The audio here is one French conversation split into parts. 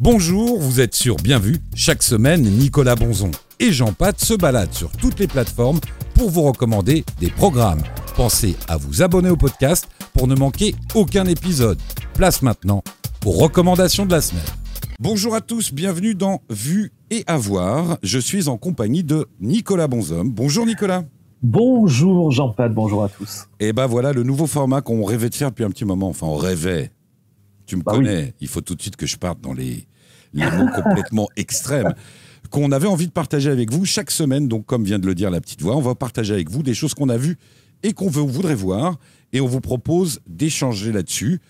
Bonjour, vous êtes sur Bienvu. Chaque semaine, Nicolas Bonzon et Jean Pat se baladent sur toutes les plateformes pour vous recommander des programmes. Pensez à vous abonner au podcast pour ne manquer aucun épisode. Place maintenant aux recommandations de la semaine. Bonjour à tous, bienvenue dans Vue et Avoir. Je suis en compagnie de Nicolas Bonzhomme. Bonjour Nicolas. Bonjour Jean-Pat, bonjour à tous. Et ben voilà le nouveau format qu'on rêvait de faire depuis un petit moment. Enfin, on rêvait. Tu me Bah connais, il faut tout de suite que je parte dans les, les mots complètement extrêmes qu'on avait envie de partager avec vous chaque semaine. Donc, comme vient de le dire la petite voix, on va partager avec vous des choses qu'on a vues et qu'on veut, voudrait voir. Et on vous propose d'échanger là-dessus.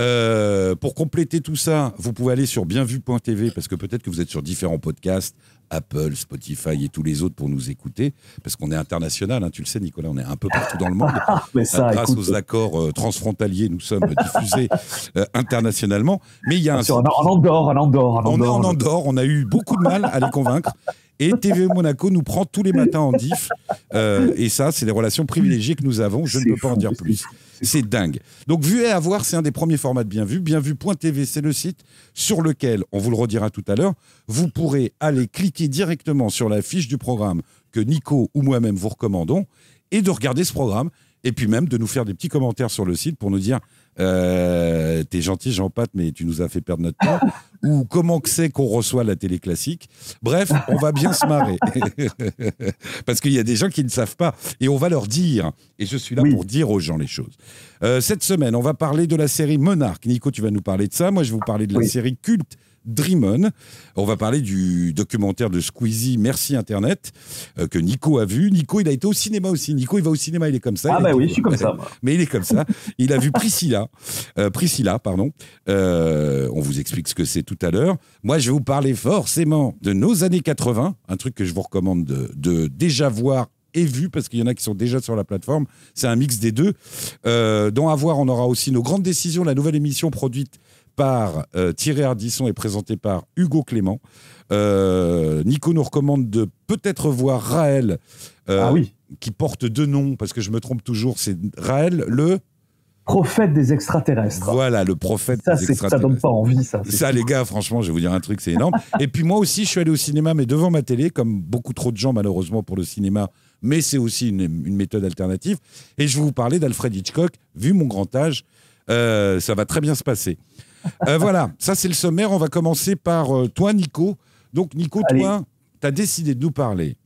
Euh, pour compléter tout ça, vous pouvez aller sur bienvu.tv parce que peut-être que vous êtes sur différents podcasts, Apple, Spotify et tous les autres pour nous écouter. Parce qu'on est international, hein, tu le sais, Nicolas, on est un peu partout dans le monde. Mais ça, Euh, grâce écoute, aux accords euh, transfrontaliers, nous sommes diffusés euh, internationalement. Mais il y a un un, en Andorre, en Andorre, en on est en Andorre, on a eu beaucoup de mal à les convaincre. Et TV Monaco nous prend tous les matins en diff. Euh, et ça, c'est les relations privilégiées que nous avons. Je ne peux pas en dire plus. C'est dingue. Donc, Vu et à voir, c'est un des premiers formats de Bienvu. Bienvu.tv, c'est le site sur lequel, on vous le redira tout à l'heure, vous pourrez aller cliquer directement sur la fiche du programme que Nico ou moi-même vous recommandons et de regarder ce programme. Et puis même de nous faire des petits commentaires sur le site pour nous dire euh, T'es gentil, Jean Pat, mais tu nous as fait perdre notre temps. Ou comment que c'est qu'on reçoit la télé classique. Bref, on va bien se marrer. Parce qu'il y a des gens qui ne savent pas. Et on va leur dire. Et je suis là Oui. pour dire aux gens les choses. Euh, cette semaine, on va parler de la série Monarch. Nico, tu vas nous parler de ça. Moi, je vais vous parler de la Oui. série culte Dream On. On va parler du documentaire de Squeezie Merci Internet euh, que Nico a vu. Nico, il a été au cinéma aussi. Nico, il va au cinéma, il est comme ça. Ah bah oui, je suis comme ça. mais il est comme ça. Il a vu Priscilla, euh, Priscilla, pardon. Euh, on vous explique ce que c'est tout à l'heure. Moi, je vais vous parler forcément de nos années 80, un truc que je vous recommande de, de déjà voir et vu, parce qu'il y en a qui sont déjà sur la plateforme. C'est un mix des deux. Euh, dans À voir, on aura aussi nos grandes décisions, la nouvelle émission produite par euh, Thierry Ardisson et présentée par Hugo Clément. Euh, Nico nous recommande de peut-être voir Raël, euh, Ah oui, qui porte deux noms, parce que je me trompe toujours, c'est Raël le... prophète des extraterrestres. Voilà, le prophète ça, des c'est- ça donne extraterrestres. pas envie, ça. Ça, les gars, franchement, je vais vous dire un truc, c'est énorme. Et puis moi aussi, je suis allé au cinéma, mais devant ma télé, comme beaucoup trop de gens, malheureusement, pour le cinéma. Mais c'est aussi une, une méthode alternative. Et je vais vous parler d'Alfred Hitchcock. Vu mon grand âge, euh, ça va très bien se passer. Euh, voilà, ça c'est le sommaire. On va commencer par euh, toi, Nico. Donc, Nico, Allez. toi, tu as décidé de nous parler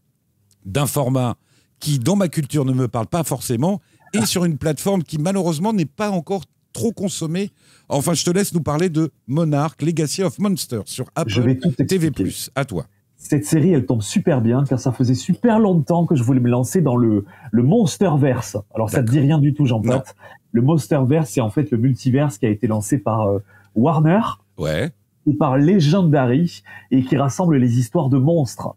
d'un format qui, dans ma culture, ne me parle pas forcément, et sur une plateforme qui, malheureusement, n'est pas encore trop consommée. Enfin, je te laisse nous parler de Monarch, Legacy of Monsters, sur Je vais Apple tout TV+. À toi. Cette série, elle tombe super bien, car ça faisait super longtemps que je voulais me lancer dans le, le Monsterverse. Alors, ça te dit rien du tout, Jean-Pat. Le Monsterverse, c'est en fait le multiverse qui a été lancé par euh, Warner Ouais. et par Legendary et qui rassemble les histoires de monstres.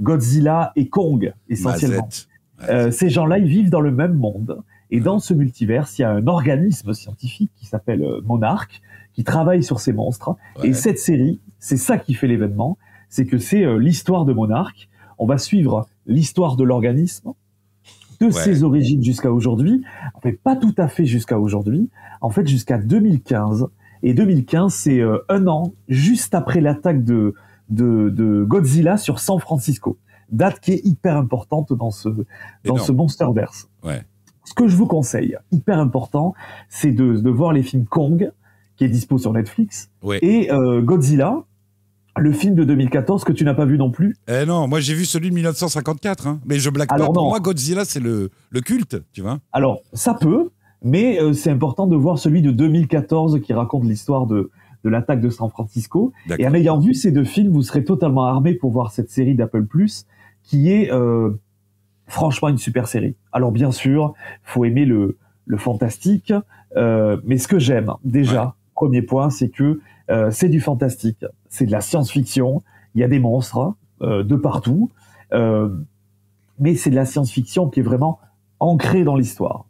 Godzilla et Kong, essentiellement. Euh, ces gens-là, ils vivent dans le même monde. Et dans ce multiverse, il y a un organisme scientifique qui s'appelle euh, Monarch, qui travaille sur ces monstres. Ouais. Et cette série, c'est ça qui fait l'événement, c'est que c'est euh, l'histoire de Monarch. On va suivre l'histoire de l'organisme, de ses origines jusqu'à aujourd'hui. En fait, pas tout à fait jusqu'à aujourd'hui. En fait, jusqu'à 2015. Et 2015, c'est euh, un an juste après l'attaque de, de, de Godzilla sur San Francisco. Date qui est hyper importante dans ce, dans ce Monsterverse. Ouais. Ce que je vous conseille, hyper important, c'est de, de voir les films Kong, qui est dispo sur Netflix, Ouais. et euh, Godzilla, le film de 2014 que tu n'as pas vu non plus. Eh non, moi j'ai vu celui de 1954, hein. mais je blague pas. Pour moi, Godzilla, c'est le, le culte, tu vois. Alors, ça peut, mais euh, c'est important de voir celui de 2014 qui raconte l'histoire de, de l'attaque de San Francisco. Et en ayant vu ces deux films, vous serez totalement armé pour voir cette série d'Apple Plus, qui est euh, franchement une super série. Alors bien sûr, faut aimer le, le fantastique, euh, mais ce que j'aime déjà, premier point, c'est que euh, c'est du fantastique, c'est de la science-fiction. Il y a des monstres euh, de partout, euh, mais c'est de la science-fiction qui est vraiment ancrée dans l'histoire.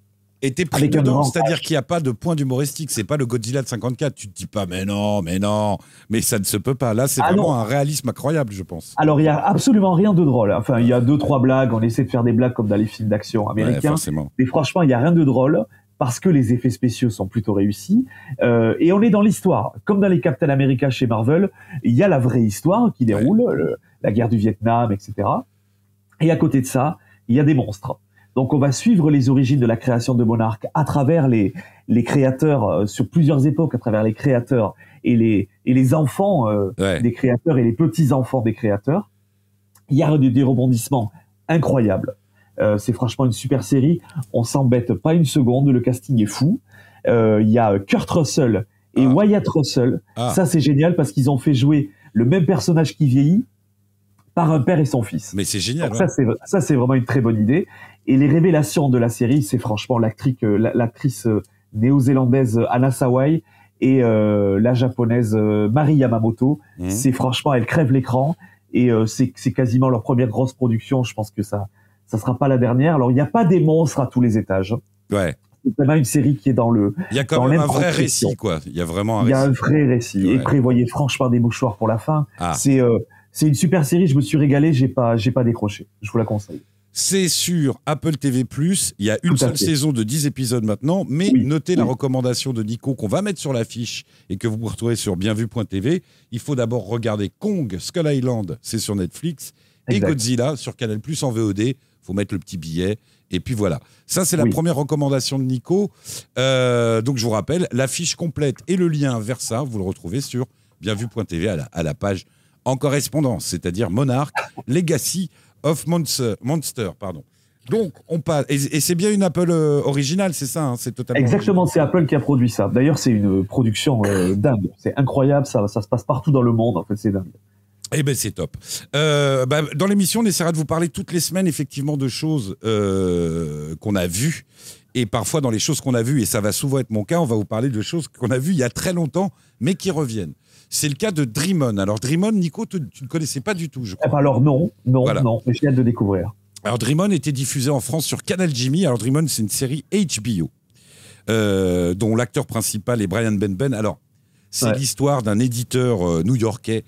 Et t'es pris dedans, c'est-à-dire qu'il n'y a pas de point d'humoristique. C'est pas le Godzilla de 54. Tu te dis pas, mais non, mais non. Mais ça ne se peut pas. Là, c'est Ah vraiment non. un réalisme incroyable, je pense. Alors, il y a absolument rien de drôle. Enfin, il y a deux, trois blagues. On essaie de faire des blagues comme dans les films d'action Ouais, américains. forcément. mais franchement, il y a rien de drôle. parce que les effets spéciaux sont plutôt réussis. Euh, et on est dans l'histoire. Comme dans les Captain America chez Marvel, il y a la vraie histoire qui déroule, la guerre du Vietnam, etc. Et à côté de ça, il y a des monstres. Donc on va suivre les origines de la création de Monarch à travers les, les créateurs euh, sur plusieurs époques, à travers les créateurs et les, et les enfants euh, des créateurs et les petits-enfants des créateurs. Il y a des, des rebondissements incroyables. Euh, c'est franchement une super série. On s'embête pas une seconde. Le casting est fou. Il y a Kurt Russell et ah. Wyatt Russell. Ah. Ça c'est génial parce qu'ils ont fait jouer le même personnage qui vieillit par un père et son fils. Mais c'est génial. Ça, c'est vraiment une très bonne idée. Et les révélations de la série, c'est franchement l'actrice, euh, l'actrice euh, néo-zélandaise Anna Sawai et euh, la japonaise euh, Mari Yamamoto. Mmh. C'est franchement, elles crèvent l'écran et c'est, c'est quasiment leur première grosse production. Je pense que ça, ça sera pas la dernière. Alors, il n'y a pas des monstres à tous les étages. Ouais. C'est vraiment une série qui est dans le. Il y a quand même un vrai récit, quoi. Il y a vraiment un Il y a un vrai récit. Et prévoyez franchement des mouchoirs pour la fin. Ah. C'est, c'est une super série, je me suis régalé, j'ai pas, j'ai pas décroché. Je vous la conseille. C'est sur Apple TV+. Il y a une seule saison de 10 épisodes maintenant, mais notez la recommandation de Nico qu'on va mettre sur l'affiche et que vous retrouvez sur bienvu.tv. Il faut d'abord regarder Kong, Skull Island, c'est sur Netflix, et Godzilla sur Canal+ en VOD. Il faut mettre le petit billet. Et puis voilà. Ça, c'est la première recommandation de Nico. Euh, donc, je vous rappelle, l'affiche complète et le lien vers ça, vous le retrouvez sur bienvu.tv à la, à la page en correspondance, c'est-à-dire Monarch, Legacy of Monster. Monster pardon. Donc, on passe. Et, c'est bien une Apple euh, originale, c'est ça hein, C'est totalement. Exactement, c'est Apple qui a produit ça. D'ailleurs, c'est une production euh, dingue. C'est incroyable, ça, ça se passe partout dans le monde, en fait, c'est dingue. Eh ben c'est top. Euh, bah, dans l'émission, on essaiera de vous parler toutes les semaines effectivement de choses qu'on a vues et parfois dans les choses qu'on a vues et ça va souvent être mon cas, on va vous parler de choses qu'on a vues il y a très longtemps mais qui reviennent. C'est le cas de Dreamon. Alors Dreamon, Nico, tu, ne connaissais pas du tout, je crois. Eh ben, alors non, non, non, mais j'ai hâte de découvrir. Alors Dreamon était diffusé en France sur Canal Jimmy. Alors Dreamon, c'est une série HBO euh, dont l'acteur principal est Brian Benben. Alors c'est l'histoire d'un éditeur euh, new-yorkais.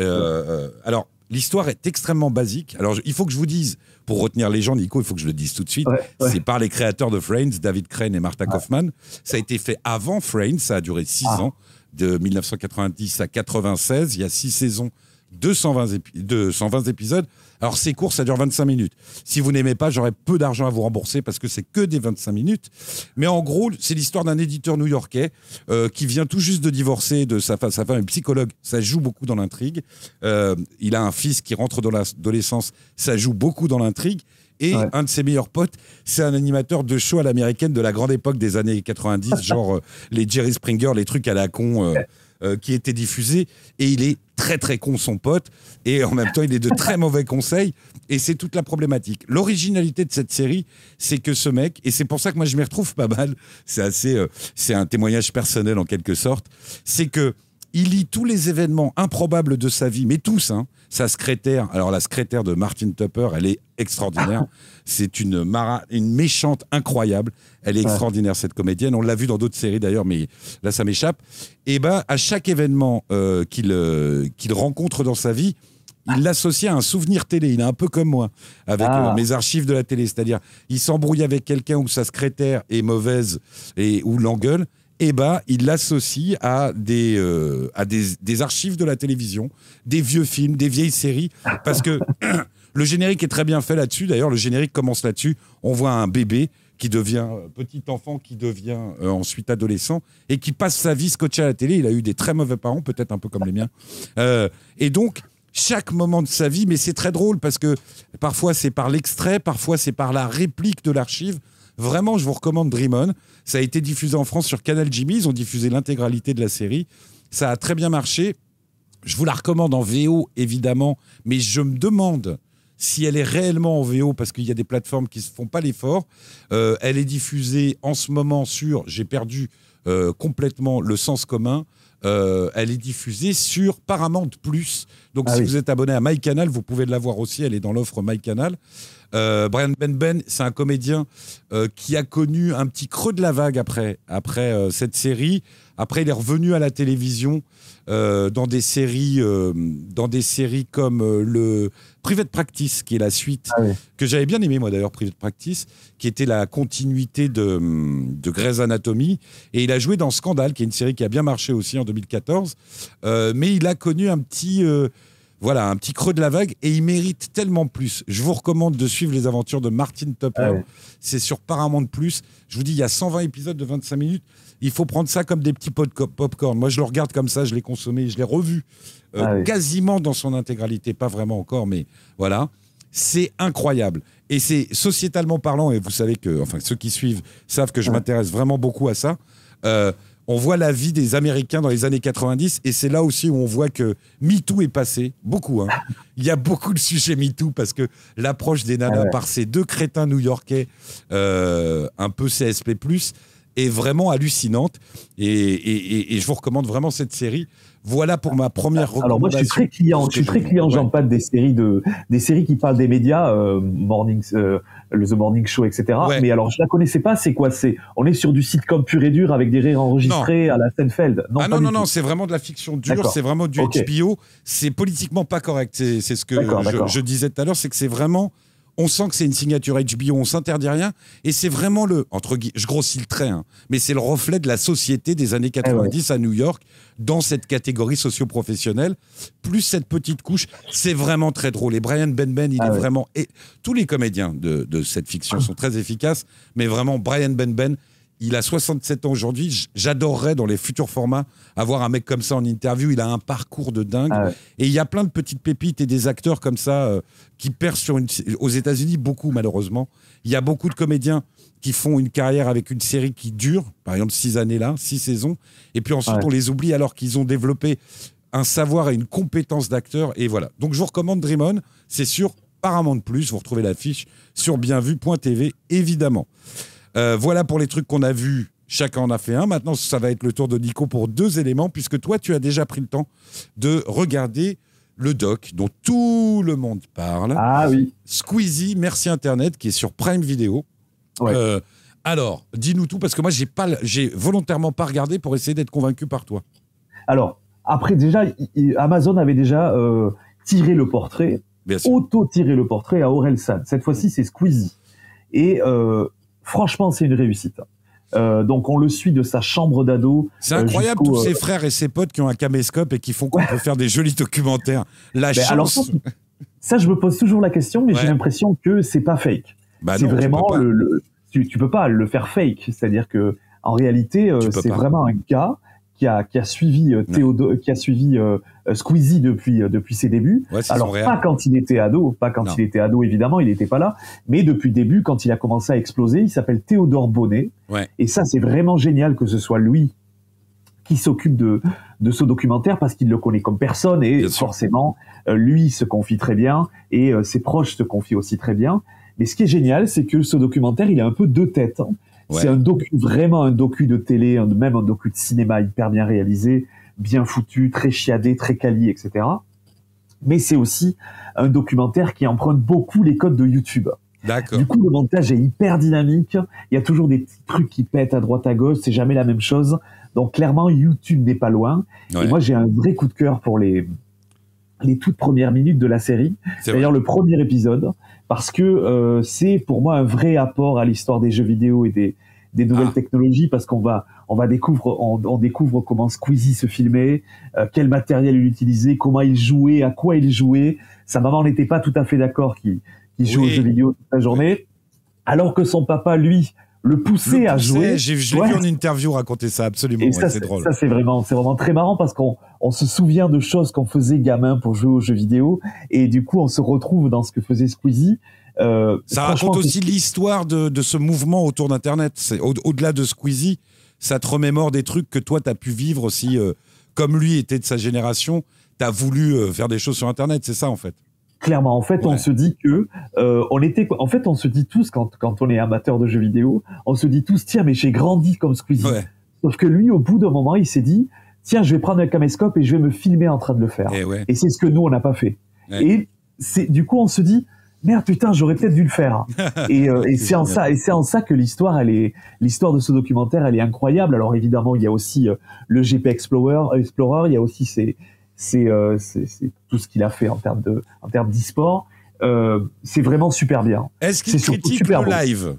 Euh, alors l'histoire est extrêmement basique. Alors il faut que je vous dise, pour retenir les gens, Nico, il faut que je le dise tout de suite. C'est par les créateurs de Friends, David Crane et Martha Kaufman. Ça a été fait avant Friends, ça a duré six ah. ans de 1990 à 96. Il y a six saisons, 220, 220 épisodes. Alors, c'est court, ça dure 25 minutes. Si vous n'aimez pas, j'aurais peu d'argent à vous rembourser parce que c'est que des 25 minutes. Mais en gros, c'est l'histoire d'un éditeur new-yorkais euh, qui vient tout juste de divorcer de sa femme. Sa femme est psychologue, ça joue beaucoup dans l'intrigue. Euh, il a un fils qui rentre dans l'adolescence, ça joue beaucoup dans l'intrigue. Et un de ses meilleurs potes, c'est un animateur de show à l'américaine de la grande époque des années 90, genre euh, les Jerry Springer, les trucs à la con. Euh, euh, qui étaient diffusés et il est très très con son pote et en même temps il est de très mauvais conseils et c'est toute la problématique. L'originalité de cette série, c'est que ce mec et c'est pour ça que moi je m'y retrouve pas mal, c'est assez c'est un témoignage personnel en quelque sorte, c'est que il lit tous les événements improbables de sa vie, mais tous, hein, sa secrétaire, alors la secrétaire de Martin Tupper, elle est extraordinaire. C'est une, une méchante incroyable. Elle est extraordinaire, cette comédienne. On l'a vu dans d'autres séries d'ailleurs, mais là, ça m'échappe. Et ben, à chaque événement euh, qu'il euh, qu'il rencontre dans sa vie, il l'associe à un souvenir télé. Il est un peu comme moi, avec ah. euh, mes archives de la télé. C'est-à-dire, il s'embrouille avec quelqu'un où sa secrétaire est mauvaise et ou l'engueule eh ben, il l'associe à, des, euh, à des, archives de la télévision, des vieux films, des vieilles séries, parce que le générique est très bien fait là-dessus. D'ailleurs, le générique commence là-dessus. On voit un bébé qui devient euh, petit enfant, qui devient euh, ensuite adolescent et qui passe sa vie scotché à la télé. Il a eu des très mauvais parents, peut-être un peu comme les miens. et donc, chaque moment de sa vie, mais c'est très drôle parce que parfois c'est par l'extrait, parfois c'est par la réplique de l'archive. Vraiment, je vous recommande Dream On. Ça a été diffusé en France sur Canal Jimmy. Ils ont diffusé l'intégralité de la série. Ça a très bien marché. Je vous la recommande en VO, évidemment, mais je me demande si elle est réellement en VO, parce qu'il y a des plateformes qui ne se font pas l'effort. Euh, elle est diffusée en ce moment sur, j'ai perdu euh, complètement le sens commun, euh, elle est diffusée sur Paramount Plus. Donc, ah si vous êtes abonné à MyCanal, vous pouvez la voir aussi. Elle est dans l'offre MyCanal. Euh, Brian Benben, c'est un comédien euh, qui a connu un petit creux de la vague après, après euh, cette série. Après, il est revenu à la télévision dans des séries, dans des séries comme le Private Practice, qui est la suite Ah oui. que j'avais bien aimé moi d'ailleurs, Private Practice, qui était la continuité de, de Grey's Anatomy. Et il a joué dans Scandale, qui est une série qui a bien marché aussi en 2014. Euh, mais il a connu un petit, voilà, un petit creux de la vague et il mérite tellement plus. Je vous recommande de suivre les aventures de Martin Tupper. Ah. C'est sur Paramount Plus. Je vous dis, il y a 120 épisodes de 25 minutes. Il faut prendre ça comme des petits pots de co- popcorn. Moi, je le regarde comme ça, je l'ai consommé, je l'ai revu euh, Ah oui. quasiment dans son intégralité, pas vraiment encore, mais voilà. C'est incroyable. Et c'est sociétalement parlant, et vous savez que, enfin, ceux qui suivent savent que je Ouais. m'intéresse vraiment beaucoup à ça. Euh, on voit la vie des Américains dans les années 90, et c'est là aussi où on voit que MeToo est passé, beaucoup. hein. Il y a beaucoup de sujets MeToo, parce que l'approche des nanas Ah ouais. par ces deux crétins new-yorkais, euh, un peu CSP+, est vraiment hallucinante. Et, et- et- et je vous recommande vraiment cette série. Voilà pour ma première recommandation. Alors moi, je suis très client, je suis très client, Ouais. Jean Pat, des séries de, des séries qui parlent des médias, euh, Morning, euh, le The Morning Show, etc. Ouais. Mais alors, je la connaissais pas. C'est quoi? C'est, on est sur du sitcom pur et dur avec des rires enregistrés à la Seinfeld. Non, ah non, non, non, c'est vraiment de la fiction dure, c'est vraiment du. HBO. C'est politiquement pas correct. C'est ce que je disais tout à l'heure, c'est que c'est vraiment. On sent que c'est une signature HBO, on s'interdit rien. Et c'est vraiment le. Entre je grossis le trait, hein, mais c'est le reflet de la société des Eh années 90 à New York, dans cette catégorie socio-professionnelle. Plus cette petite couche, c'est vraiment très drôle. Et Brian Benben, il Ah est ouais. vraiment. Et tous les comédiens de, de cette fiction sont très efficaces, mais vraiment, Brian Benben, il a 67 ans aujourd'hui. J'adorerais dans les futurs formats avoir un mec comme ça en interview. Il a un parcours de dingue. Ah ouais. Et il y a plein de petites pépites et des acteurs comme ça euh, qui percent sur une, aux États-Unis beaucoup malheureusement. Il y a beaucoup de comédiens qui font une carrière avec une série qui dure, par exemple six années là, six saisons, et puis ensuite Ouais. on les oublie alors qu'ils ont développé un savoir et une compétence d'acteur. Et voilà. Donc je vous recommande Dream On. C'est sur Paramount Plus. Vous retrouvez l'affiche sur bienvu.tv évidemment. Euh, voilà pour les trucs qu'on a vus. Chacun en a fait un. Maintenant, ça va être le tour de Nico pour deux éléments, puisque toi, tu as déjà pris le temps de regarder le doc dont tout le monde parle. Ah oui. Squeezie, merci Internet, qui est sur Prime Video. Ouais. Euh, alors, dis-nous tout, parce que moi, j'ai pas, j'ai volontairement pas regardé pour essayer d'être convaincu par toi. Alors après, déjà, Amazon avait déjà euh, tiré le portrait, auto-tiré le portrait à Aurel San. Cette fois-ci, c'est Squeezie. Et euh, franchement, c'est une réussite. Euh, donc on le suit de sa chambre d'ado. C'est euh, incroyable jusqu'au, tous euh, ses frères et ses potes qui ont un caméscope et qui font qu'on peut faire des jolis documentaires. La Ben, alors chance. ça, ça, je me pose toujours la question, mais Ouais. j'ai l'impression que c'est pas fake. Bah c'est tu vraiment pas. le, le- tu, tu peux pas le faire fake. C'est-à-dire que en réalité, euh, Tu c'est vraiment un gars qui a qui a suivi euh, Théodo- qui a suivi euh, euh, Squeezie depuis euh, depuis ses débuts. Ouais, Alors pas quand il était ado, pas quand Non. il était ado évidemment, il n'était pas là, mais depuis le début quand il a commencé à exploser, il s'appelle Théodore Bonnet. Ouais. Et ça c'est vraiment génial que ce soit lui qui s'occupe de de ce documentaire parce qu'il le connaît comme personne et Bien forcément euh, lui se confie très bien et euh, ses proches se confient aussi très bien. Mais ce qui est génial, c'est que ce documentaire, il a un peu deux têtes. hein. Ouais. C'est un docu, vraiment un docu de télé, un- même un docu de cinéma hyper bien réalisé, bien foutu, très chiadé, très quali, etc. Mais c'est aussi un documentaire qui emprunte beaucoup les codes de YouTube. D'accord. Du coup, le montage est hyper dynamique. Il y a toujours des petits trucs qui pètent à droite à gauche. C'est jamais la même chose. Donc, clairement, YouTube n'est pas loin. Ouais. Et moi, j'ai un vrai coup de cœur pour les, les toutes premières minutes de la série. D'ailleurs, le premier épisode, parce que euh, c'est pour moi un vrai apport à l'histoire des jeux vidéo et des, des nouvelles Ah. technologies, parce qu'on va, on va découvre, on, on découvre comment Squeezie se filmait, euh, quel matériel il utilisait, comment il jouait, à quoi il jouait. Sa maman n'était pas tout à fait d'accord qu'il joue Oui. aux jeux vidéo toute la journée, alors que son papa, lui, le poussait Le à jouer. j'ai- Je l'ai Ouais. vu en interview raconter ça, absolument. Ouais, ça, c'est drôle. ça, c'est vraiment, c'est vraiment très marrant parce qu'on on se souvient de choses qu'on faisait gamin pour jouer aux jeux vidéo et du coup on se retrouve dans ce que faisait Squeezie. Euh, Ça raconte aussi l'histoire de, de ce mouvement autour d'Internet. C'est au- Au-delà de Squeezie, ça te remémore des trucs que toi, tu as pu vivre aussi. euh, comme lui était de sa génération, tu as voulu euh, faire des choses sur Internet, c'est ça en fait. Clairement. En fait, Ouais. on se dit que euh, on était, en fait, on se dit tous quand quand on est amateur de jeux vidéo, on se dit tous tiens mais j'ai grandi comme Squeezie. Ouais. Sauf que lui, au bout d'un moment, il s'est dit tiens je vais prendre un caméscope et je vais me filmer en train de le faire. Et ouais. Et c'est ce que nous on n'a pas fait. Et c'est du coup on se dit merde putain j'aurais peut-être dû le faire et, euh, et c'est en ça et c'est en ça que l'histoire elle est l'histoire de ce documentaire elle est incroyable alors évidemment il y a aussi euh, le GP Explorer Explorer il y a aussi c'est c'est euh, c'est tout ce qu'il a fait en termes de en termes d'e-sport euh, c'est vraiment super bien est-ce qu'il critique le live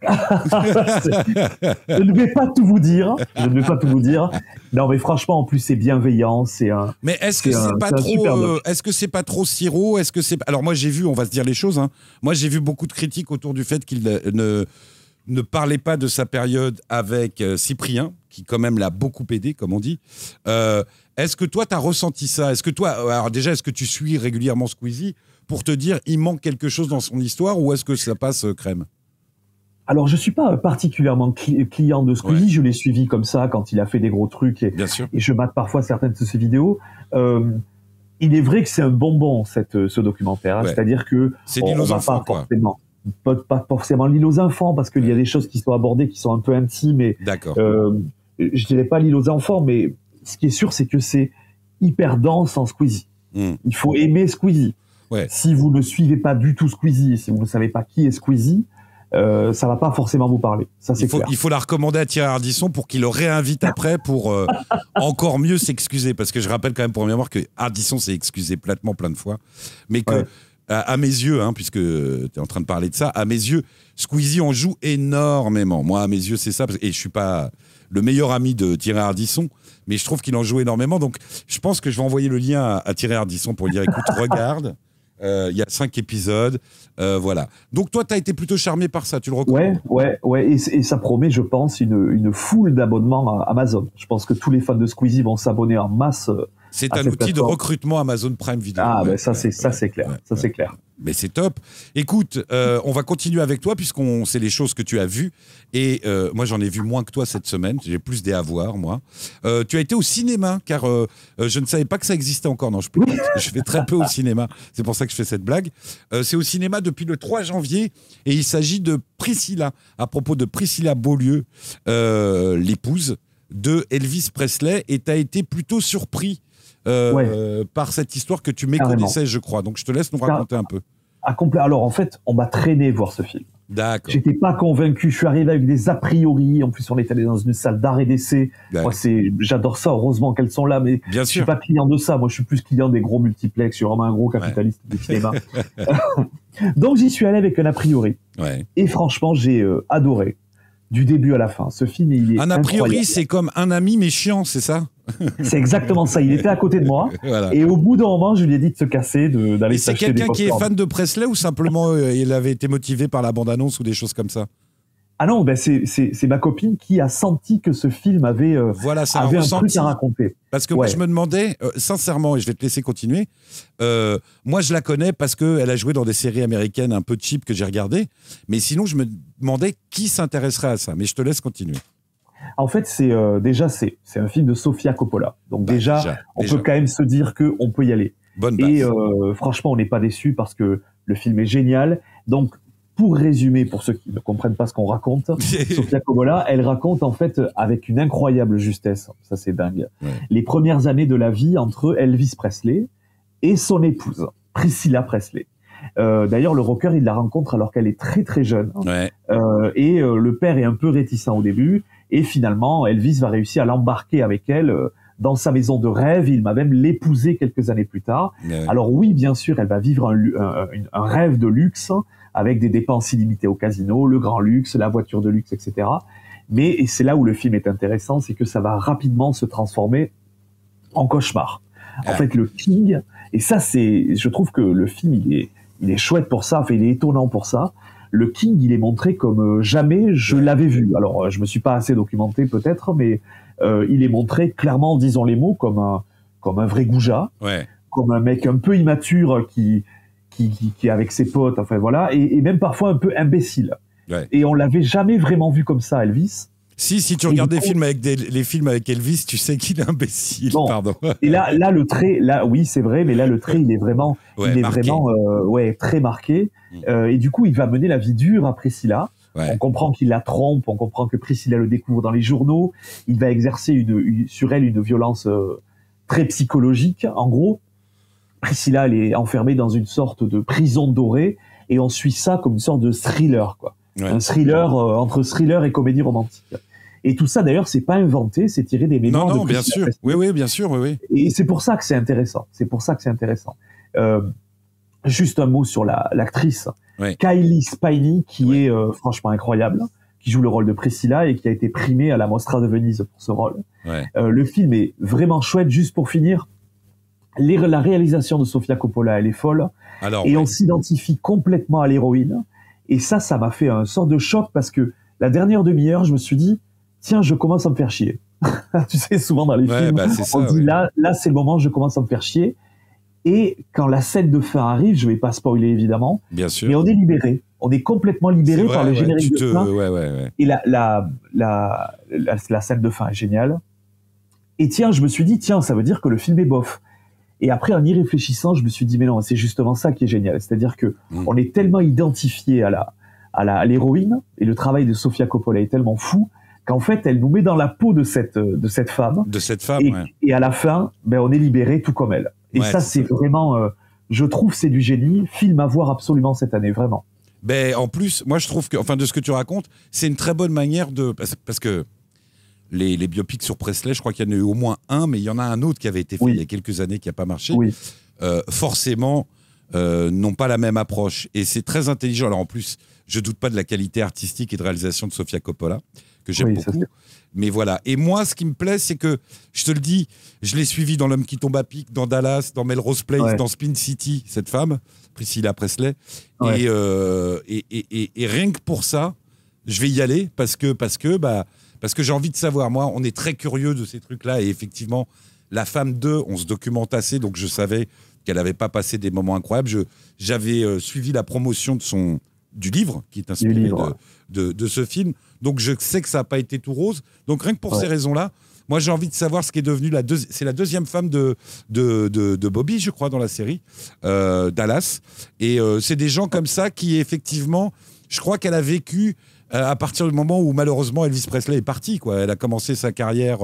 je ne vais pas tout vous dire. Je ne vais pas tout vous dire. Non, mais franchement, en plus, c'est bienveillant. C'est un. Mais est-ce que c'est pas trop Est-ce que c'est pas trop sirop? Est-ce que c'est Alors moi, j'ai vu. On va se dire les choses. Hein. Moi, j'ai vu beaucoup de critiques autour du fait qu'il ne ne parlait pas de sa période avec euh, Cyprien, qui quand même l'a beaucoup aidé, comme on dit. Euh, est-ce que toi, tu as ressenti ça? Est-ce que toi, alors déjà, est-ce que tu suis régulièrement Squeezie pour te dire il manque quelque chose dans son histoire ou est-ce que ça passe euh, crème? Alors, je suis pas particulièrement client de Squeezie. Je l'ai suivi comme ça quand il a fait des gros trucs et, et je mate parfois certaines de ses vidéos. Euh, il est vrai que c'est un bonbon cette, ce documentaire. Hein. C'est-à-dire que c'est l'île aux enfants, pas forcément, pas, pas, forcément l'île aux enfants parce qu'il y a des choses qui sont abordées qui sont un peu intimes. Et, D'accord. Euh, je dirais pas l'île aux enfants, mais ce qui est sûr, c'est que c'est hyper dense en Squeezie. Hmm. Il faut aimer Squeezie. Ouais. Si vous ne suivez pas du tout Squeezie, si vous ne savez pas qui est Squeezie, euh, ça va pas forcément vous parler. Ça, c'est il, faut, il faut la recommander à Thierry Ardisson pour qu'il le réinvite après pour euh, encore mieux s'excuser. Parce que je rappelle quand même pour mémoire que Ardisson s'est excusé platement plein de fois. Mais que, à, mes yeux, hein, puisque tu es en train de parler de ça, à mes yeux, Squeezie en joue énormément. Moi, à mes yeux, c'est ça. Et je suis pas le meilleur ami de Thierry Ardisson, mais je trouve qu'il en joue énormément. Donc, je pense que je vais envoyer le lien à, à Thierry Ardisson pour lui dire écoute, regarde. Euh, il y a cinq épisodes. Euh, voilà. Donc toi, tu as été plutôt charmé par ça, tu le reconnais Ouais, ouais, ouais. Et, ça promet, je pense, une, une foule d'abonnements à Amazon. Je pense que tous les fans de Squeezie vont s'abonner en masse. Euh, c'est un outil de recrutement Amazon Prime Video. Ah, ben ça, c'est ça, c'est clair. ça, c'est clair. Mais c'est top. Écoute, euh, on va continuer avec toi puisqu'on sait les choses que tu as vues. Et euh, moi, j'en ai vu moins que toi cette semaine. J'ai plus des avoirs, moi. Euh, tu as été au cinéma, car je ne savais pas que ça existait encore. Non, je, je fais très peu au cinéma. C'est pour ça que je fais cette blague. c'est au cinéma depuis le 3 janvier. Et il s'agit de Priscilla, à propos de Priscilla Beaulieu, l'épouse de Elvis Presley. Et tu as été plutôt surpris euh, par cette histoire que tu méconnaissais, je crois. Donc je te laisse nous raconter un peu. À complet. Alors en fait, on m'a traîné voir ce film. D'accord. J'étais pas convaincu. Je suis arrivé avec des a priori. En plus, on est allé dans une salle d'art et d'essai. Moi, c'est, j'adore ça. Heureusement qu'elles sont là, mais Bien je suis pas client de ça. Moi, je suis plus client des gros multiplex. Je suis vraiment un gros capitaliste du cinéma. Donc, j'y suis allé avec un a priori. Ouais. Et franchement, j'ai euh, adoré du début à la fin. Ce film, il est un a priori, c'est comme un ami mais chiant, c'est ça? C'est exactement ça. Il était à côté de moi. Et au bout d'un moment, je lui ai dit de se casser, d'aller s'acheter C'est quelqu'un qui est fan de Presley ou simplement euh, il avait été motivé par la bande-annonce ou des choses comme ça? Ah non, ben c'est ma copine qui a senti que ce film avait, euh, voilà, ça avait un, truc à raconter. Parce que moi, je me demandais, euh, sincèrement, et je vais te laisser continuer, moi, je la connais parce qu'elle a joué dans des séries américaines un peu cheap que j'ai regardées, mais sinon, je me demandais qui s'intéresserait à ça. Mais je te laisse continuer. En fait, c'est euh, déjà c'est un film de Sofia Coppola. Donc bah, déjà, on peut quand même se dire que on peut y aller. Bonne base. Et euh, franchement, on n'est pas déçu parce que le film est génial. Donc pour résumer, pour ceux qui ne comprennent pas ce qu'on raconte, Sofia Coppola, elle raconte en fait avec une incroyable justesse, ça c'est dingue, les premières années de la vie entre Elvis Presley et son épouse, Priscilla Presley. Euh, D'ailleurs, le rocker, il la rencontre alors qu'elle est très très jeune. Ouais. Euh, et euh, le père est un peu réticent au début. Et finalement, Elvis va réussir à l'embarquer avec elle dans sa maison de rêve. Il va même l'épouser quelques années plus tard. Alors oui, bien sûr, elle va vivre un, un, rêve de luxe avec des dépenses illimitées au casino, le grand luxe, la voiture de luxe, etc. Mais et c'est là où le film est intéressant, c'est que ça va rapidement se transformer en cauchemar. En fait, le King, et ça, c'est, je trouve que le film, il est, il est chouette pour ça, enfin, il est étonnant pour ça le King, il est montré comme euh, jamais je l'avais vu. Alors, euh, je me suis pas assez documenté peut-être, mais euh, il est montré clairement, disons les mots, comme un comme un vrai goujat, comme un mec un peu immature qui qui, qui, est avec ses potes, enfin voilà, et, même parfois un peu imbécile. Et on l'avait jamais vraiment vu comme ça, Elvis. Si, si tu regardes des films avec des, les films avec Elvis, tu sais qu'il est imbécile. Pardon. Et là, là, le trait, là, oui, c'est vrai, mais là, le trait, il est vraiment, il est vraiment, euh, ouais, très marqué. Mm. Euh, et du coup, il va mener la vie dure à Priscilla. On comprend qu'il la trompe, on comprend que Priscilla le découvre dans les journaux. Il va exercer une, sur elle une violence euh, très psychologique, en gros. Priscilla, elle est enfermée dans une sorte de prison dorée et on suit ça comme une sorte de thriller, quoi. Un thriller entre thriller et comédie romantique. Et tout ça, d'ailleurs, c'est pas inventé, c'est tiré des mémoires non, non, de bien sûr. Oui, oui, bien sûr, oui, oui. Et c'est pour ça que c'est intéressant. C'est pour ça que c'est intéressant. Euh, juste un mot sur l'actrice Kylie Spiney, qui est euh, franchement incroyable, qui joue le rôle de Priscilla et qui a été primée à la Mostra de Venise pour ce rôle. Euh, le film est vraiment chouette. Juste pour finir, la réalisation de Sofia Coppola, elle est folle. Alors, et on s'identifie complètement à l'héroïne. Et ça, ça m'a fait un sort de choc parce que la dernière demi-heure, je me suis dit, tiens, je commence à me faire chier. tu sais, souvent dans les films, bah, on dit là, là, c'est le moment, je commence à me faire chier. Et quand la scène de fin arrive, je vais pas spoiler évidemment, Bien sûr. mais on est libéré. On est complètement libéré par le générique de fin. Et la, la, la, la, scène de fin est géniale. Et tiens, je me suis dit, tiens, ça veut dire que le film est bof. Et après, en y réfléchissant, je me suis dit, mais non, c'est justement ça qui est génial. C'est-à-dire que mm. on est tellement identifié à la, à l'héroïne et le travail de Sofia Coppola est tellement fou qu'en fait, elle nous met dans la peau de cette, de cette femme. De cette femme, et, et à la fin, ben, on est libéré tout comme elle. Et ça, c'est vraiment, euh, je trouve, c'est du génie. Film à voir absolument cette année, vraiment. Ben, en plus, moi, je trouve que, enfin, de ce que tu racontes, c'est une très bonne manière de. Parce, que les, les, biopics sur Presley, je crois qu'il y en a eu au moins un, mais il y en a un autre qui avait été fait il y a quelques années qui n'a pas marché. Oui. Euh, forcément, euh, n'ont pas la même approche. Et c'est très intelligent. Alors, en plus, je doute pas de la qualité artistique et de réalisation de Sofia Coppola, que j'aime beaucoup. Mais voilà. Et moi, ce qui me plaît, c'est que, je te le dis, je l'ai suivi dans L'homme qui tombe à pic, dans Dallas, dans Melrose Place, dans Spin City, cette femme, Priscilla Presley. Euh, et, et, et, rien que pour ça, je vais y aller parce que, parce que, bah, parce que j'ai envie de savoir. Moi, on est très curieux de ces trucs-là. Et effectivement, la femme 2, on se documente assez, donc je savais qu'elle n'avait pas passé des moments incroyables. J'avais euh, suivi la promotion de son, du livre qui est inspiré de, de, ce film. Donc je sais que ça n'a pas été tout rose. Donc rien que pour ces raisons-là, moi j'ai envie de savoir ce qui est devenu la deuxième. C'est la deuxième femme de, de, de, Bobby, je crois, dans la série euh, Dallas. Et euh, c'est des gens comme ça qui effectivement, je crois qu'elle a vécu à partir du moment où malheureusement Elvis Presley est parti. Quoi. Elle a commencé sa carrière,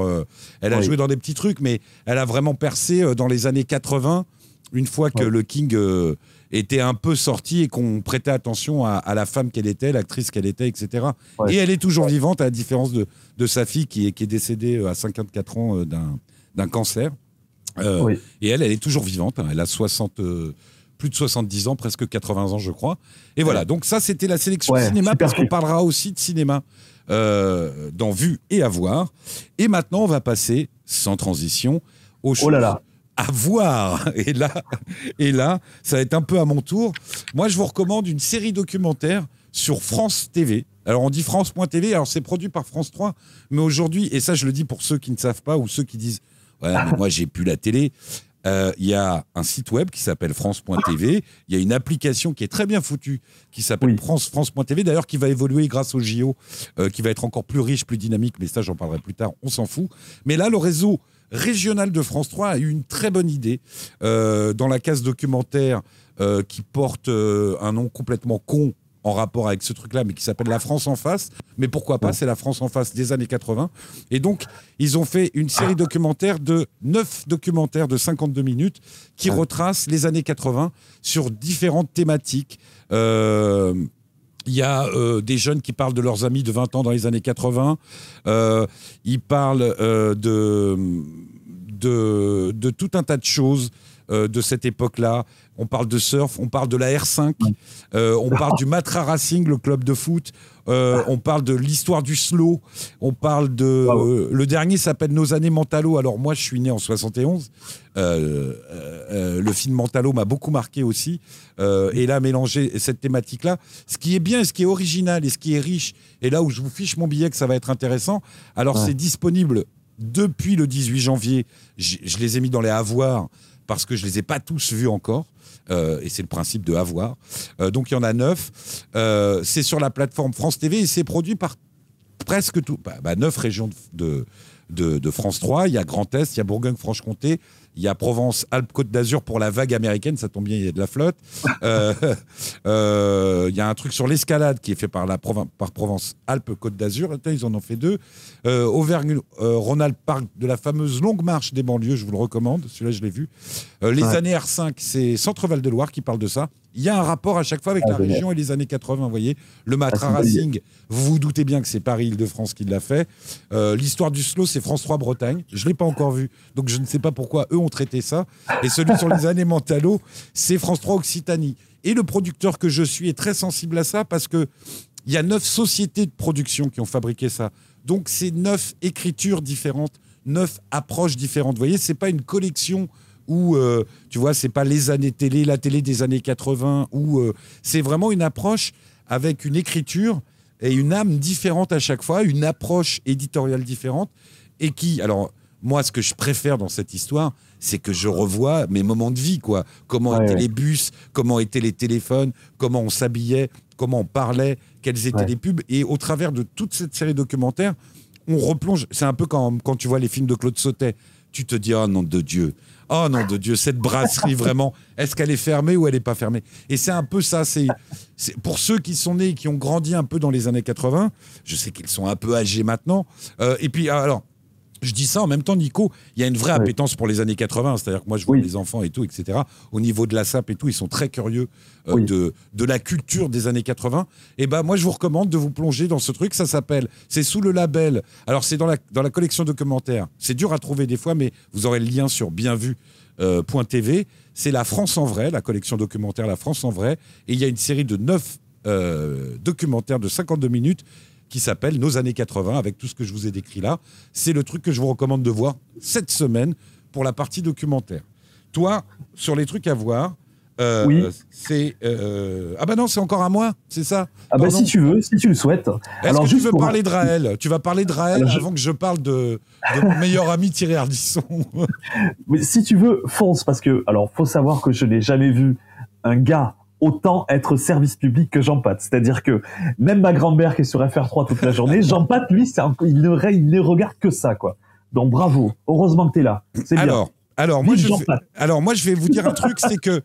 elle a joué dans des petits trucs, mais elle a vraiment percé dans les années 80, une fois que le King était un peu sortie et qu'on prêtait attention à, la femme qu'elle était, l'actrice qu'elle était, etc. Et elle est toujours vivante, à la différence de, de sa fille qui est, qui est décédée euh, à 54 ans euh, d'un cancer. Euh, et elle, elle est toujours vivante. Hein. Elle a 60, plus de 70 ans, presque 80 ans, je crois. Et voilà, donc ça, c'était la sélection cinéma, parce qu'on parlera aussi de cinéma dans Vue et à voir. Et maintenant, on va passer, sans transition, au Oh là là à voir. Et là, et là, ça va être un peu à mon tour. Moi, je vous recommande une série documentaire sur France TV. Alors, on dit France.tv, alors c'est produit par France 3, mais aujourd'hui, et ça, je le dis pour ceux qui ne savent pas ou ceux qui disent Ouais, mais moi, j'ai plus la télé. Euh, il y a un site web qui s'appelle France.tv. Il y a une application qui est très bien foutue qui s'appelle France France.tv. D'ailleurs, qui va évoluer grâce au JO, euh, qui va être encore plus riche, plus dynamique. Mais ça, j'en parlerai plus tard. On s'en fout. Mais là, le réseau régional de France 3 a eu une très bonne idée euh, dans la case documentaire qui porte un nom complètement con en rapport avec ce truc-là, mais qui s'appelle La France en face. Mais pourquoi pas C'est la France en face des années 80. Et donc, ils ont fait une série documentaire de 9 documentaires de 52 minutes qui retracent les années 80 sur différentes thématiques. Il y a euh, des jeunes qui parlent de leurs amis de 20 ans dans les années 80. Euh, ils parlent euh, de, de, de, tout un tas de choses de cette époque-là. On parle de surf, on parle de la R5, on parle du Matra Racing, le club de foot. on parle de l'histoire du slow. On parle de. le dernier s'appelle Nos années Mentalo. Alors, moi, je suis né en 71. Euh, euh, le film Mentalo m'a beaucoup marqué aussi. Euh, et là, mélanger cette thématique-là, ce qui est bien, ce qui est original et ce qui est riche, et là où je vous fiche mon billet que ça va être intéressant, alors c'est disponible depuis le 18 janvier. Je les ai mis dans les avoirs parce que je les ai pas tous vus encore. et c'est le principe de avoir. donc il y en a neuf. c'est sur la plateforme France TV et c'est produit par presque tout, bah, bah, neuf régions de, de, de France 3. Il y a Grand Est, il y a Bourgogne-Franche-Comté, il y a Provence, Alpes, Côte d'Azur pour la vague américaine. Ça tombe bien, il y a de la flotte. Euh, euh, il y a un truc sur l'escalade qui est fait par, la par Provence, Alpes, Côte d'Azur. Ils en ont fait deux. Euh, Auvergne-Rhône-Alpes, parc de la fameuse longue marche des banlieues. Je vous le recommande. Celui-là, je l'ai vu. Les Ouais. années R5, c'est Centre-Val de Loire qui parle de ça. Il y a un rapport à chaque fois avec Ah, la génial. région et les années 80. Vous voyez, le Matra Ah, bonne Racing, vous vous doutez bien que c'est Paris-Île-de-France qui l'a fait. Euh, L'histoire du slow, c'est France 3 Bretagne. Je ne l'ai pas encore vu, donc je ne sais pas pourquoi eux ont traité ça. Et celui sur les années mentalo, c'est France 3 Occitanie. Et le producteur que je suis est très sensible à ça parce que il y a neuf sociétés de production qui ont fabriqué ça. Donc c'est neuf écritures différentes, neuf approches différentes. Vous voyez, c'est pas une collection où, euh, tu vois, c'est pas les années télé, la télé des années 80, où euh, c'est vraiment une approche avec une écriture et une âme différente à chaque fois, une approche éditoriale différente, et qui, alors, moi, ce que je préfère dans cette histoire, c'est que je revois mes moments de vie, quoi. Comment Ouais, étaient ouais. les bus, comment étaient les téléphones, comment on s'habillait, comment on parlait, quelles étaient Ouais. les pubs. Et au travers de toute cette série documentaire, on replonge. C'est un peu quand, quand tu vois les films de Claude Sautet, tu te dis, oh nom de Dieu, oh nom de Dieu, cette brasserie vraiment, est-ce qu'elle est fermée ou elle n'est pas fermée? Et c'est un peu ça, c'est pour ceux qui sont nés, et qui ont grandi un peu dans les années 80, je sais qu'ils sont un peu âgés maintenant, euh, et puis alors, je dis ça en même temps, Nico, il y a une vraie Oui. appétence pour les années 80. C'est-à-dire que moi, je vois Oui. les enfants et tout, etc. Au niveau de la SAP et tout, ils sont très curieux euh, Oui. de, de la culture des années 80. Et ben, moi, je vous recommande de vous plonger dans ce truc. Ça s'appelle, c'est sous le label. Alors, c'est dans la, dans la collection documentaire. C'est dur à trouver des fois, mais vous aurez le lien sur bienvu.tv. c'est la France en vrai, la collection documentaire La France en vrai. Et il y a une série de neuf euh, documentaires de 52 minutes qui s'appelle Nos années 80, avec tout ce que je vous ai décrit là. C'est le truc que je vous recommande de voir cette semaine pour la partie documentaire. Toi, sur les trucs à voir, euh, Oui. c'est... euh, Ah bah non, c'est encore à moi, c'est ça? Ah bah Pardon? si tu veux, si tu le souhaites. Est-ce Alors que tu veux pour- parler de Raël? Tu vas parler de Raël Alors, je- avant que je parle de, de mon meilleur ami Thierry Ardisson. Mais si tu veux, fonce parce que alors faut savoir que je n'ai jamais vu un gars autant être service public que Jean Pat. C'est-à-dire que même ma grand-mère qui est sur FR3 toute la journée, Jean Pat lui, un- il ne re- il ne regarde que ça quoi. Donc bravo, heureusement que tu es là. C'est bien. Alors, alors, moi, je vais, alors, moi, je vais vous dire un truc, c'est que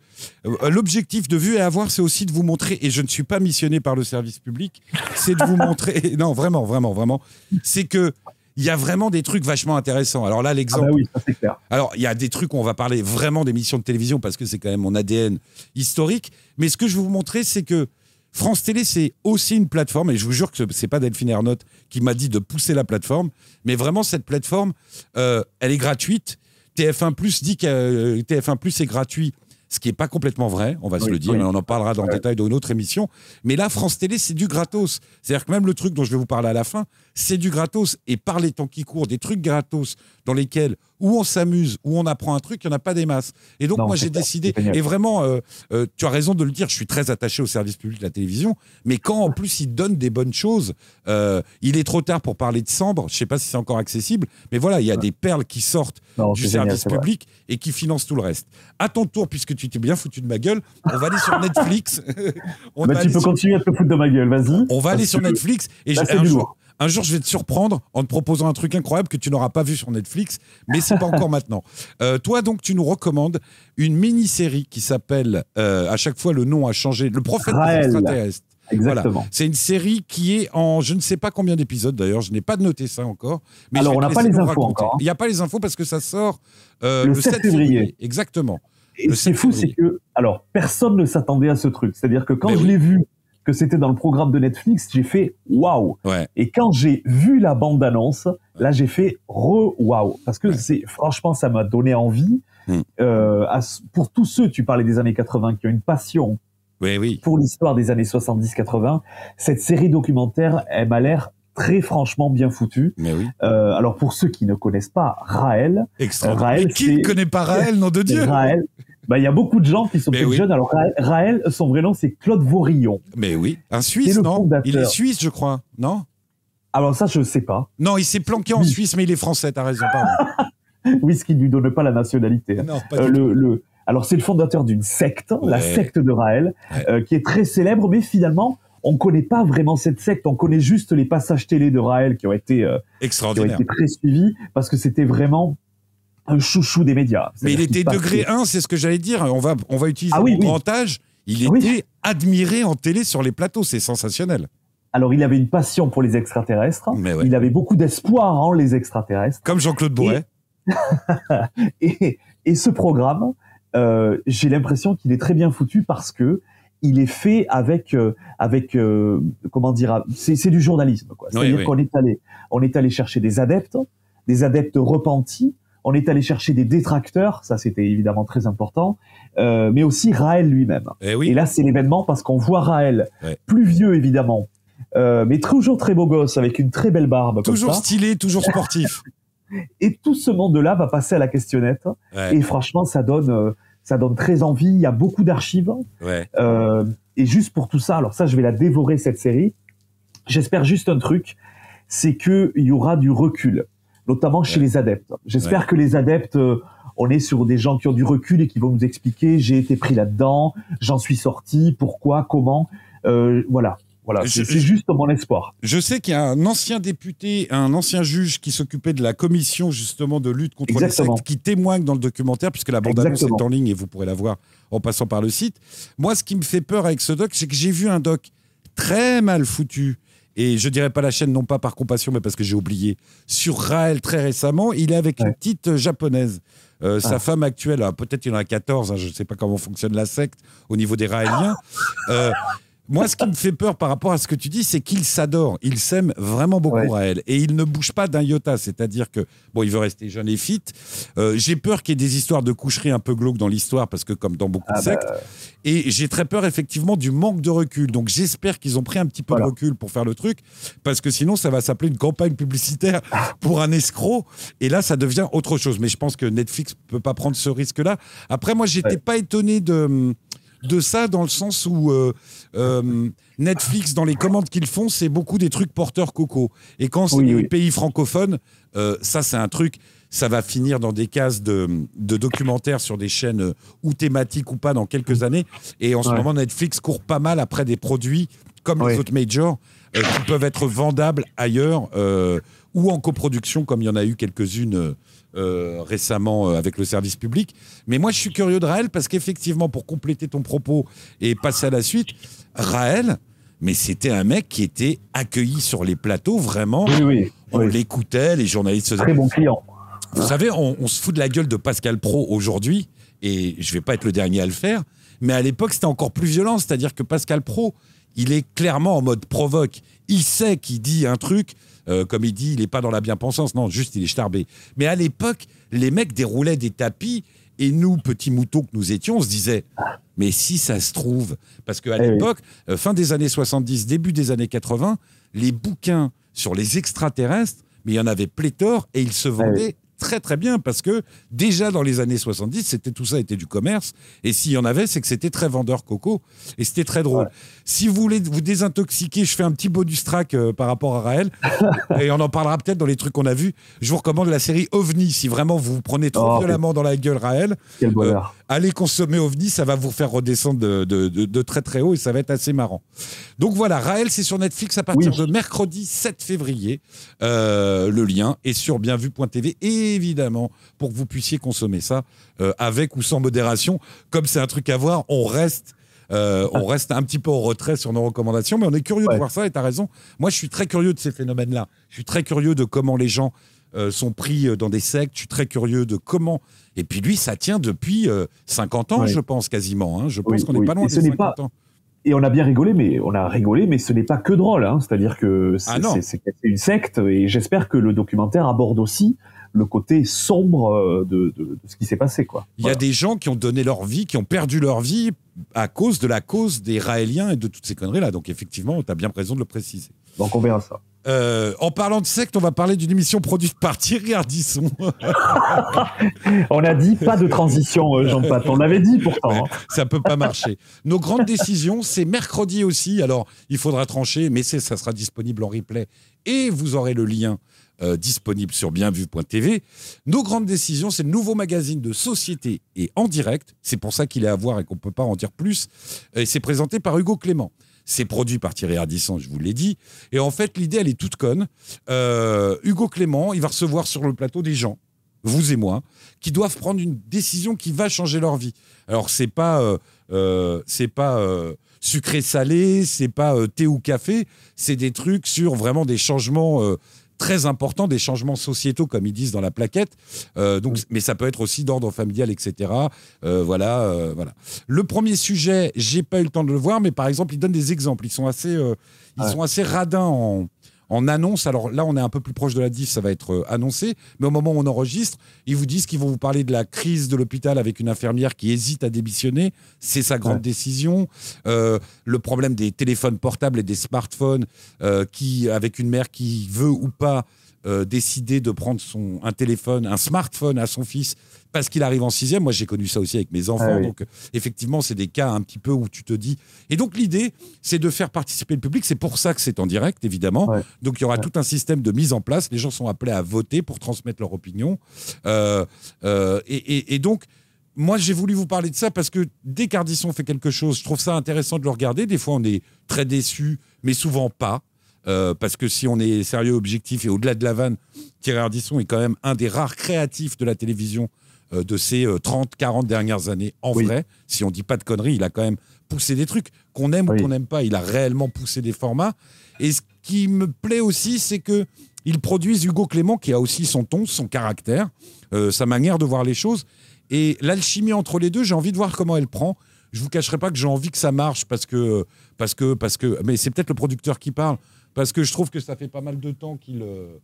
euh, l'objectif de Vue et à voir, c'est aussi de vous montrer, et je ne suis pas missionné par le service public, c'est de vous montrer, non, vraiment, vraiment, vraiment, c'est que il y a vraiment des trucs vachement intéressants. Alors là, Ah l'exemple, bah oui, ça c'est clair. alors, il y a des trucs où on va parler vraiment d'émissions de télévision parce que c'est quand même mon ADN historique. Mais ce que je vais vous montrer, c'est que France Télé, c'est aussi une plateforme, et je vous jure que c'est pas Delphine Ernotte qui m'a dit de pousser la plateforme, mais vraiment, cette plateforme, euh, elle est gratuite. TF1 Plus dit que euh, TF1 Plus est gratuit, ce qui n'est pas complètement vrai, on va se le dire, oui. et on en parlera dans le Ouais. détail dans une autre émission. Mais là, France Télé, c'est du gratos. C'est-à-dire que même le truc dont je vais vous parler à la fin, c'est du gratos. Et par les temps qui courent, des trucs gratos dans lesquels où on s'amuse, où on apprend un truc, il n'y en a pas des masses. Et donc, Non, moi, j'ai décidé, et vraiment, euh, euh, tu as raison de le dire, je suis très attaché au service public de la télévision, mais quand en plus il donne des bonnes choses, euh, il est trop tard pour parler de Sambre, je ne sais pas si c'est encore accessible, mais voilà, il y a des perles qui sortent Non, du génial, service vrai. public et qui financent tout le reste. À ton tour, puisque tu t'es bien foutu de ma gueule, on va aller sur Netflix. on, Bah, tu peux sur, continuer à te foutre de ma gueule, vas-y. on va aller sur que- Netflix et Là, un, jour, je vais te surprendre en te proposant un truc incroyable que tu n'auras pas vu sur Netflix, mais c'est pas encore maintenant. Euh, toi, donc, tu nous recommandes une mini-série qui s'appelle, euh, à chaque fois, le nom a changé, Le prophète Raël. des extraterrestres. Exactement. C'est une série qui est en je ne sais pas combien d'épisodes d'ailleurs, je n'ai pas noté ça encore. Mais Alors, on n'a pas les infos raconter. encore, hein. Il n'y a pas les infos parce que ça sort euh, Le 7 février. Exactement. Et ce qui est 7 fou, c'est que, alors, personne ne s'attendait à ce truc. C'est-à-dire que quand Mais je oui. l'ai vu, que c'était dans le programme de Netflix, j'ai fait waouh. Ouais. Et quand j'ai vu la bande-annonce, là, j'ai fait re-waouh. Parce que Ouais. c'est, franchement, ça m'a donné envie. Hmm. Euh, à pour tous ceux, tu parlais des années 80, qui ont une passion Oui, oui. pour l'histoire des années 70-80, cette série documentaire, elle m'a l'air très franchement bien foutue. Mais oui. Euh, alors, pour ceux qui ne connaissent pas Raël. Raël, qui ne connaît pas Raël, nom de Dieu? Raël, bah, il y a beaucoup de gens qui sont peut-être oui. jeunes. Alors, Raël, son vrai nom, c'est Claude Vaurillon. Mais oui. Un Suisse, le non fondateur. Il est suisse, je crois. Non Alors, ça, je sais pas. Non, il s'est planqué en Oui. Suisse, mais il est français, t'as raison, pardon. Oui, ce qui ne lui donne pas la nationalité. hein. non, pas Euh, tout. le, le- alors, c'est le fondateur d'une secte, la secte de Raël, Ouais. euh, qui est très célèbre, mais finalement, on connaît pas vraiment cette secte, on connaît juste les passages télé de Raël qui ont été, euh, qui ont été très suivis parce que c'était vraiment un chouchou des médias. Mais il était degré 1, c'est ce que j'allais dire. On va, on va utiliser ah, oui, grand âge. Il était admiré en télé sur les plateaux, c'est sensationnel. Alors, il avait une passion pour les extraterrestres. Il avait beaucoup d'espoir en les extraterrestres. Comme Jean-Claude Bourret. Et... et, ce programme, euh, j'ai l'impression qu'il est très bien foutu parce que il est fait avec euh, avec euh, comment dire c'est du journalisme quoi. C'est-à-dire qu'on est allé on est allé chercher des adeptes, des adeptes repentis, on est allé chercher des détracteurs, ça c'était évidemment très important, euh, mais aussi Raël lui-même. Eh et, là c'est l'événement parce qu'on voit Raël plus vieux évidemment, euh, mais toujours très beau gosse avec une très belle barbe. Toujours stylé, toujours sportif. et tout ce monde-là va passer à la questionnette et franchement ça donne euh, ça donne très envie. Il y a beaucoup d'archives. Euh, et juste pour tout ça, alors ça je vais la dévorer cette série. J'espère juste un truc, c'est que il y aura du recul notamment chez les adeptes. J'espère que les adeptes, euh, on est sur des gens qui ont du recul et qui vont nous expliquer j'ai été pris là-dedans, j'en suis sorti, pourquoi, comment. Euh, voilà. Voilà, c'est juste mon espoir. Je sais qu'il y a un ancien député, un ancien juge qui s'occupait de la commission justement de lutte contre les sectes, qui témoigne dans le documentaire, puisque la bande-annonce est en ligne et vous pourrez la voir en passant par le site. Moi, ce qui me fait peur avec ce doc, c'est que j'ai vu un doc très mal foutu et je dirais pas la chaîne, non pas par compassion, mais parce que j'ai oublié, sur Raël très récemment. Il est avec une petite japonaise. Euh, sa ah. femme actuelle, peut-être il en a 14, hein, je ne sais pas comment fonctionne la secte au niveau des Raéliens. Euh, moi, ce qui me fait peur par rapport à ce que tu dis, c'est qu'il s'adore. Il s'aime vraiment beaucoup, à elle. Et il ne bouge pas d'un iota. C'est-à-dire que, bon, il veut rester jeune et fit. Euh, j'ai peur qu'il y ait des histoires de coucherie un peu glauques dans l'histoire, parce que, comme dans beaucoup de ah sectes. Bah. Et j'ai très peur, effectivement, du manque de recul. Donc, j'espère qu'ils ont pris un petit peu de recul pour faire le truc, parce que sinon, ça va s'appeler une campagne publicitaire pour un escroc. Et là, ça devient autre chose. Mais je pense que Netflix peut pas prendre ce risque-là. Après, moi, j'étais pas étonné de de ça dans le sens où euh, euh, Netflix, dans les commandes qu'ils font, c'est beaucoup des trucs porteurs coco. Et quand c'est les pays francophones, euh, ça c'est un truc, ça va finir dans des cases de, documentaires sur des chaînes ou thématiques ou pas dans quelques années. Et en ce moment, Netflix court pas mal après des produits comme les autres majors qui peuvent être vendables ailleurs ou en coproduction, comme il y en a eu quelques-unes euh, récemment euh, avec le service public. Mais moi, je suis curieux de Raël parce qu'effectivement, pour compléter ton propos et passer à la suite, Raël, mais c'était un mec qui était accueilli sur les plateaux, vraiment. Oui, oui, on l'écoutait, les journalistes Très bon client. Vous savez, on, se fout de la gueule de Pascal Pro aujourd'hui, et je vais pas être le dernier à le faire, mais à l'époque, c'était encore plus violent, c'est-à-dire que Pascal Pro, il est clairement en mode provoque. Il sait qu'il dit un truc, euh, comme il dit, il n'est pas dans la bien-pensance. Non, juste, il est starbé. Mais à l'époque, les mecs déroulaient des tapis et nous, petits moutons que nous étions, on se disait, mais si ça se trouve, parce qu'à eh l'époque, euh, fin des années 70, début des années 80, les bouquins sur les extraterrestres, mais il y en avait pléthore et ils se eh vendaient très très bien parce que déjà dans les années 70, c'était tout ça était du commerce et s'il y en avait, c'est que c'était très vendeur coco et c'était très drôle. Si vous voulez vous désintoxiquer, je fais un petit bonus track euh, par rapport à Raël et on en parlera peut-être dans les trucs qu'on a vus. Je vous recommande la série OVNI si vraiment vous vous prenez trop oh, violemment dans la gueule Raël. Quel bonheur. Euh, allez consommer OVNI, ça va vous faire redescendre de, de, très très haut et ça va être assez marrant. Donc voilà, Raël, c'est sur Netflix à partir de mercredi 7 février. Euh, le lien est sur bienvu.tv, évidemment, pour que vous puissiez consommer ça euh, avec ou sans modération. Comme c'est un truc à voir, on reste. Euh, on reste un petit peu au retrait sur nos recommandations, mais on est curieux de voir ça et tu as raison. Moi, je suis très curieux de ces phénomènes-là. Je suis très curieux de comment les gens sont pris dans des sectes. Je suis très curieux de comment et puis lui, ça tient depuis 50 euh, ans, je pense, quasiment. Hein. Je pense qu'on n'est pas loin des 50 ans. Et on a bien rigolé, mais on a rigolé, mais ce n'est pas que drôle. Hein. C'est-à-dire que c'est ah une secte, et j'espère que le documentaire aborde aussi le côté sombre euh, de, ce qui s'est passé. Quoi. Il y a des gens qui ont donné leur vie, qui ont perdu leur vie à cause de la cause des Raéliens et de toutes ces conneries-là. Donc effectivement, tu as bien raison de le préciser. Donc on verra ça. Euh, en parlant de secte, on va parler d'une émission produite par Thierry Ardisson. on a dit pas de transition, euh, Jean-Pat. On avait dit pourtant. Hein. Ça peut pas marcher. Nos grandes décisions, c'est mercredi aussi. Alors, il faudra trancher, mais ça sera disponible en replay et vous aurez le lien euh, disponible sur bienvu.tv. Nos grandes décisions, c'est le nouveau magazine de société et en direct. C'est pour ça qu'il est à voir et qu'on ne peut pas en dire plus. Et c'est présenté par Hugo Clément. C'est produit par Thierry Ardisson, je vous l'ai dit. Et en fait, l'idée, elle est toute conne. Euh, Hugo Clément, il va recevoir sur le plateau des gens, vous et moi, qui doivent prendre une décision qui va changer leur vie. Alors, c'est pas, euh, euh, c'est pas sucré salé, c'est pas thé ou café, c'est des trucs sur vraiment des changements très important des changements sociétaux, comme ils disent dans la plaquette. Euh, donc, mais ça peut être aussi d'ordre familial, etc. Euh, voilà, euh, voilà. Le premier sujet, j'ai pas eu le temps de le voir, mais par exemple, ils donnent des exemples. Ils sont assez, ils sont assez radins en, en annonce. Alors là, on est un peu plus proche de la diff, ça va être euh, annoncé. Mais au moment où on enregistre, ils vous disent qu'ils vont vous parler de la crise de l'hôpital avec une infirmière qui hésite à démissionner. C'est sa grande décision. Euh, le problème des téléphones portables et des smartphones, euh, qui, avec une mère qui veut ou pas décider de prendre son, un téléphone, un smartphone à son fils parce qu'il arrive en sixième. Moi, j'ai connu ça aussi avec mes enfants. Ah donc, effectivement, c'est des cas un petit peu où tu te dis. Et donc, l'idée, c'est de faire participer le public. C'est pour ça que c'est en direct, évidemment. Donc, il y aura tout un système de mise en place. Les gens sont appelés à voter pour transmettre leur opinion. Euh, euh, et, donc, moi, j'ai voulu vous parler de ça parce que dès qu'Ardisson fait quelque chose, je trouve ça intéressant de le regarder. Des fois, on est très déçu, mais souvent pas. Euh, parce que si on est sérieux, objectif et au-delà de la vanne, Thierry Ardisson est quand même un des rares créatifs de la télévision euh, de ces 30, euh, 40 dernières années. En vrai, si on dit pas de conneries, il a quand même poussé des trucs qu'on aime ou qu'on n'aime pas. Il a réellement poussé des formats. Et ce qui me plaît aussi, c'est que il produise Hugo Clément, qui a aussi son ton, son caractère, euh, sa manière de voir les choses. Et l'alchimie entre les deux, j'ai envie de voir comment elle prend. Je vous cacherai pas que j'ai envie que ça marche parce que, parce que, parce que, mais c'est peut-être le producteur qui parle, parce que je trouve que ça fait pas mal de temps qu'il euh,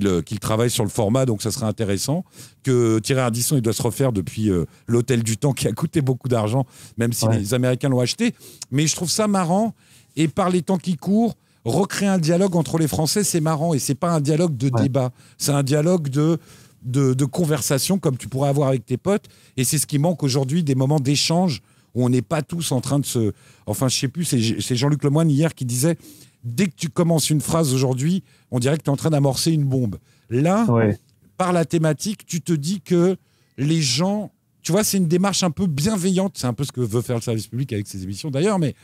qu'il travaille sur le format, donc ça serait intéressant. Que Thierry Ardisson, il doit se refaire depuis euh, l'Hôtel du Temps, qui a coûté beaucoup d'argent, même si les Américains l'ont acheté. Mais je trouve ça marrant, et par les temps qui courent, recréer un dialogue entre les Français, c'est marrant, et c'est pas un dialogue de débat, c'est un dialogue de, de, conversation, comme tu pourrais avoir avec tes potes, et c'est ce qui manque aujourd'hui, des moments d'échange où on n'est pas tous en train de se... Enfin, je sais plus, c'est Jean-Luc Lemoyne hier qui disait dès que tu commences une phrase aujourd'hui, on dirait que tu es en train d'amorcer une bombe. Là, par la thématique, tu te dis que les gens. Tu vois, c'est une démarche un peu bienveillante. C'est un peu ce que veut faire le service public avec ses émissions d'ailleurs, mais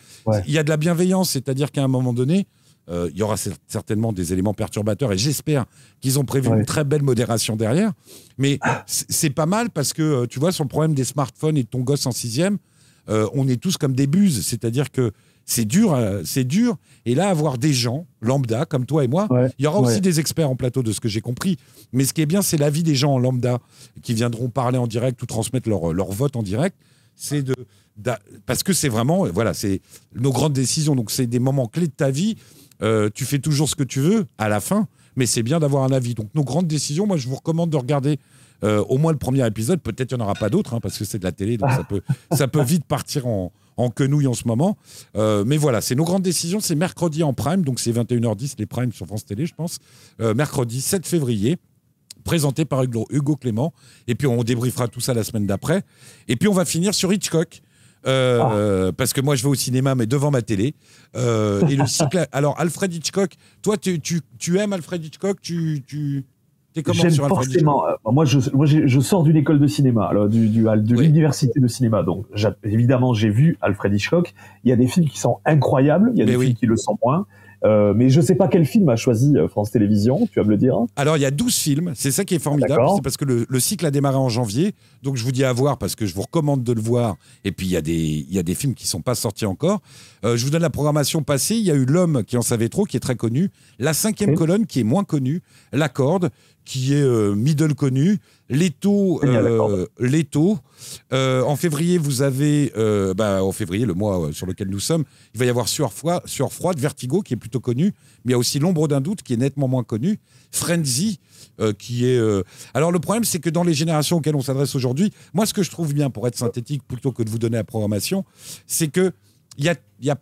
il y a de la bienveillance, c'est-à-dire qu'à un moment donné, euh, il y aura certainement des éléments perturbateurs et j'espère qu'ils ont prévu une très belle modération derrière. Mais c'est pas mal parce que, euh, tu vois, sur le problème des smartphones et de ton gosse en sixième, euh, on est tous comme des buses. C'est-à-dire que c'est dur, euh, c'est dur. Et là, avoir des gens lambda comme toi et moi, il y aura aussi des experts en plateau de ce que j'ai compris. Mais ce qui est bien, c'est l'avis des gens en lambda qui viendront parler en direct ou transmettre leur, leur vote en direct. C'est de, parce que c'est vraiment, voilà, c'est nos grandes décisions. Donc c'est des moments clés de ta vie. Euh, tu fais toujours ce que tu veux à la fin, mais c'est bien d'avoir un avis. Donc nos grandes décisions, moi je vous recommande de regarder euh, au moins le premier épisode. Peut-être il n'y en aura pas d'autres, hein, parce que c'est de la télé, donc ça peut, ça peut vite partir en, en quenouille en ce moment. Euh, mais voilà, c'est nos grandes décisions. C'est mercredi en prime, donc c'est 21h10 les primes sur France Télé, je pense. Euh, mercredi 7 février présenté par Hugo Clément. Et puis on débriefera tout ça la semaine d'après. Et puis on va finir sur Hitchcock. Euh, ah. parce que moi je vais au cinéma mais devant ma télé et le cycle alors Alfred Hitchcock toi tu, tu, tu aimes Alfred Hitchcock? Tu, tu, J'aime forcément. Euh, moi, je, moi, je sors d'une école de cinéma, alors du, du de l'université de cinéma. Donc, évidemment, j'ai vu Alfred Hitchcock. Il y a des films qui sont incroyables. Il y a des films qui le sont moins. Euh, mais je ne sais pas quel film a choisi euh, France Télévisions, tu vas me le dire. Alors, il y a 12 films, c'est ça qui est formidable, c'est parce que le, cycle a démarré en janvier, donc je vous dis à voir parce que je vous recommande de le voir, et puis il y, a des, il y a des films qui ne sont pas sortis encore. Euh, je vous donne la programmation passée, il y a eu L'homme qui en savait trop, qui est très connu, La cinquième colonne qui est moins connue, La corde, qui est middle connu, L'étau, euh, euh, en février, vous avez, euh, bah, en février, le mois sur lequel nous sommes, il va y avoir Sueur, froide, Vertigo, qui est plutôt connu, mais il y a aussi L'ombre d'un doute, qui est nettement moins connu, Frenzy, qui est. Alors le problème, c'est que dans les générations auxquelles on s'adresse aujourd'hui, moi, ce que je trouve bien, pour être synthétique, plutôt que de vous donner la programmation, c'est que il y a, y a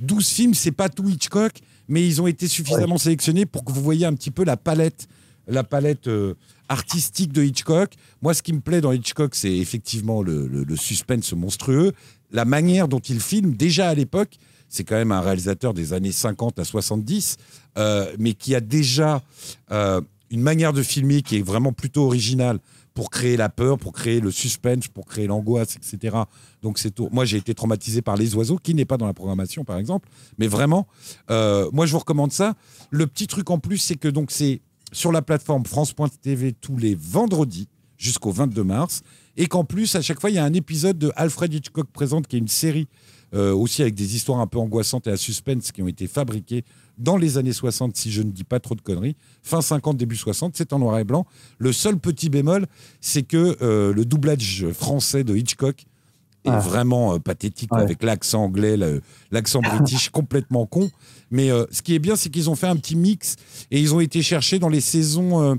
12 films, c'est pas tout Hitchcock, mais ils ont été suffisamment sélectionnés pour que vous voyez un petit peu la palette la palette euh, artistique de Hitchcock. Moi, ce qui me plaît dans Hitchcock, c'est effectivement le, suspense monstrueux, la manière dont il filme. Déjà à l'époque, c'est quand même un réalisateur des années 50 à 70, euh, mais qui a déjà euh, une manière de filmer qui est vraiment plutôt originale pour créer la peur, pour créer le suspense, pour créer l'angoisse, etc. Donc c'est tout. Moi, j'ai été traumatisé par Les Oiseaux, qui n'est pas dans la programmation, par exemple. Mais vraiment, moi, je vous recommande ça. Le petit truc en plus, c'est que donc c'est sur la plateforme France.tv tous les vendredis jusqu'au 22 mars, et qu'en plus, à chaque fois, il y a un épisode de Alfred Hitchcock présente, qui est une série euh, aussi avec des histoires un peu angoissantes et à suspense qui ont été fabriquées dans les années 60, si je ne dis pas trop de conneries, fin 50, début 60, c'est en noir et blanc. Le seul petit bémol, c'est que euh, le doublage français de Hitchcock est Ah. vraiment euh, pathétique, Ouais. avec l'accent anglais, l'accent british complètement con. Mais euh, ce qui est bien, c'est qu'ils ont fait un petit mix et ils ont été chercher dans les saisons. euh,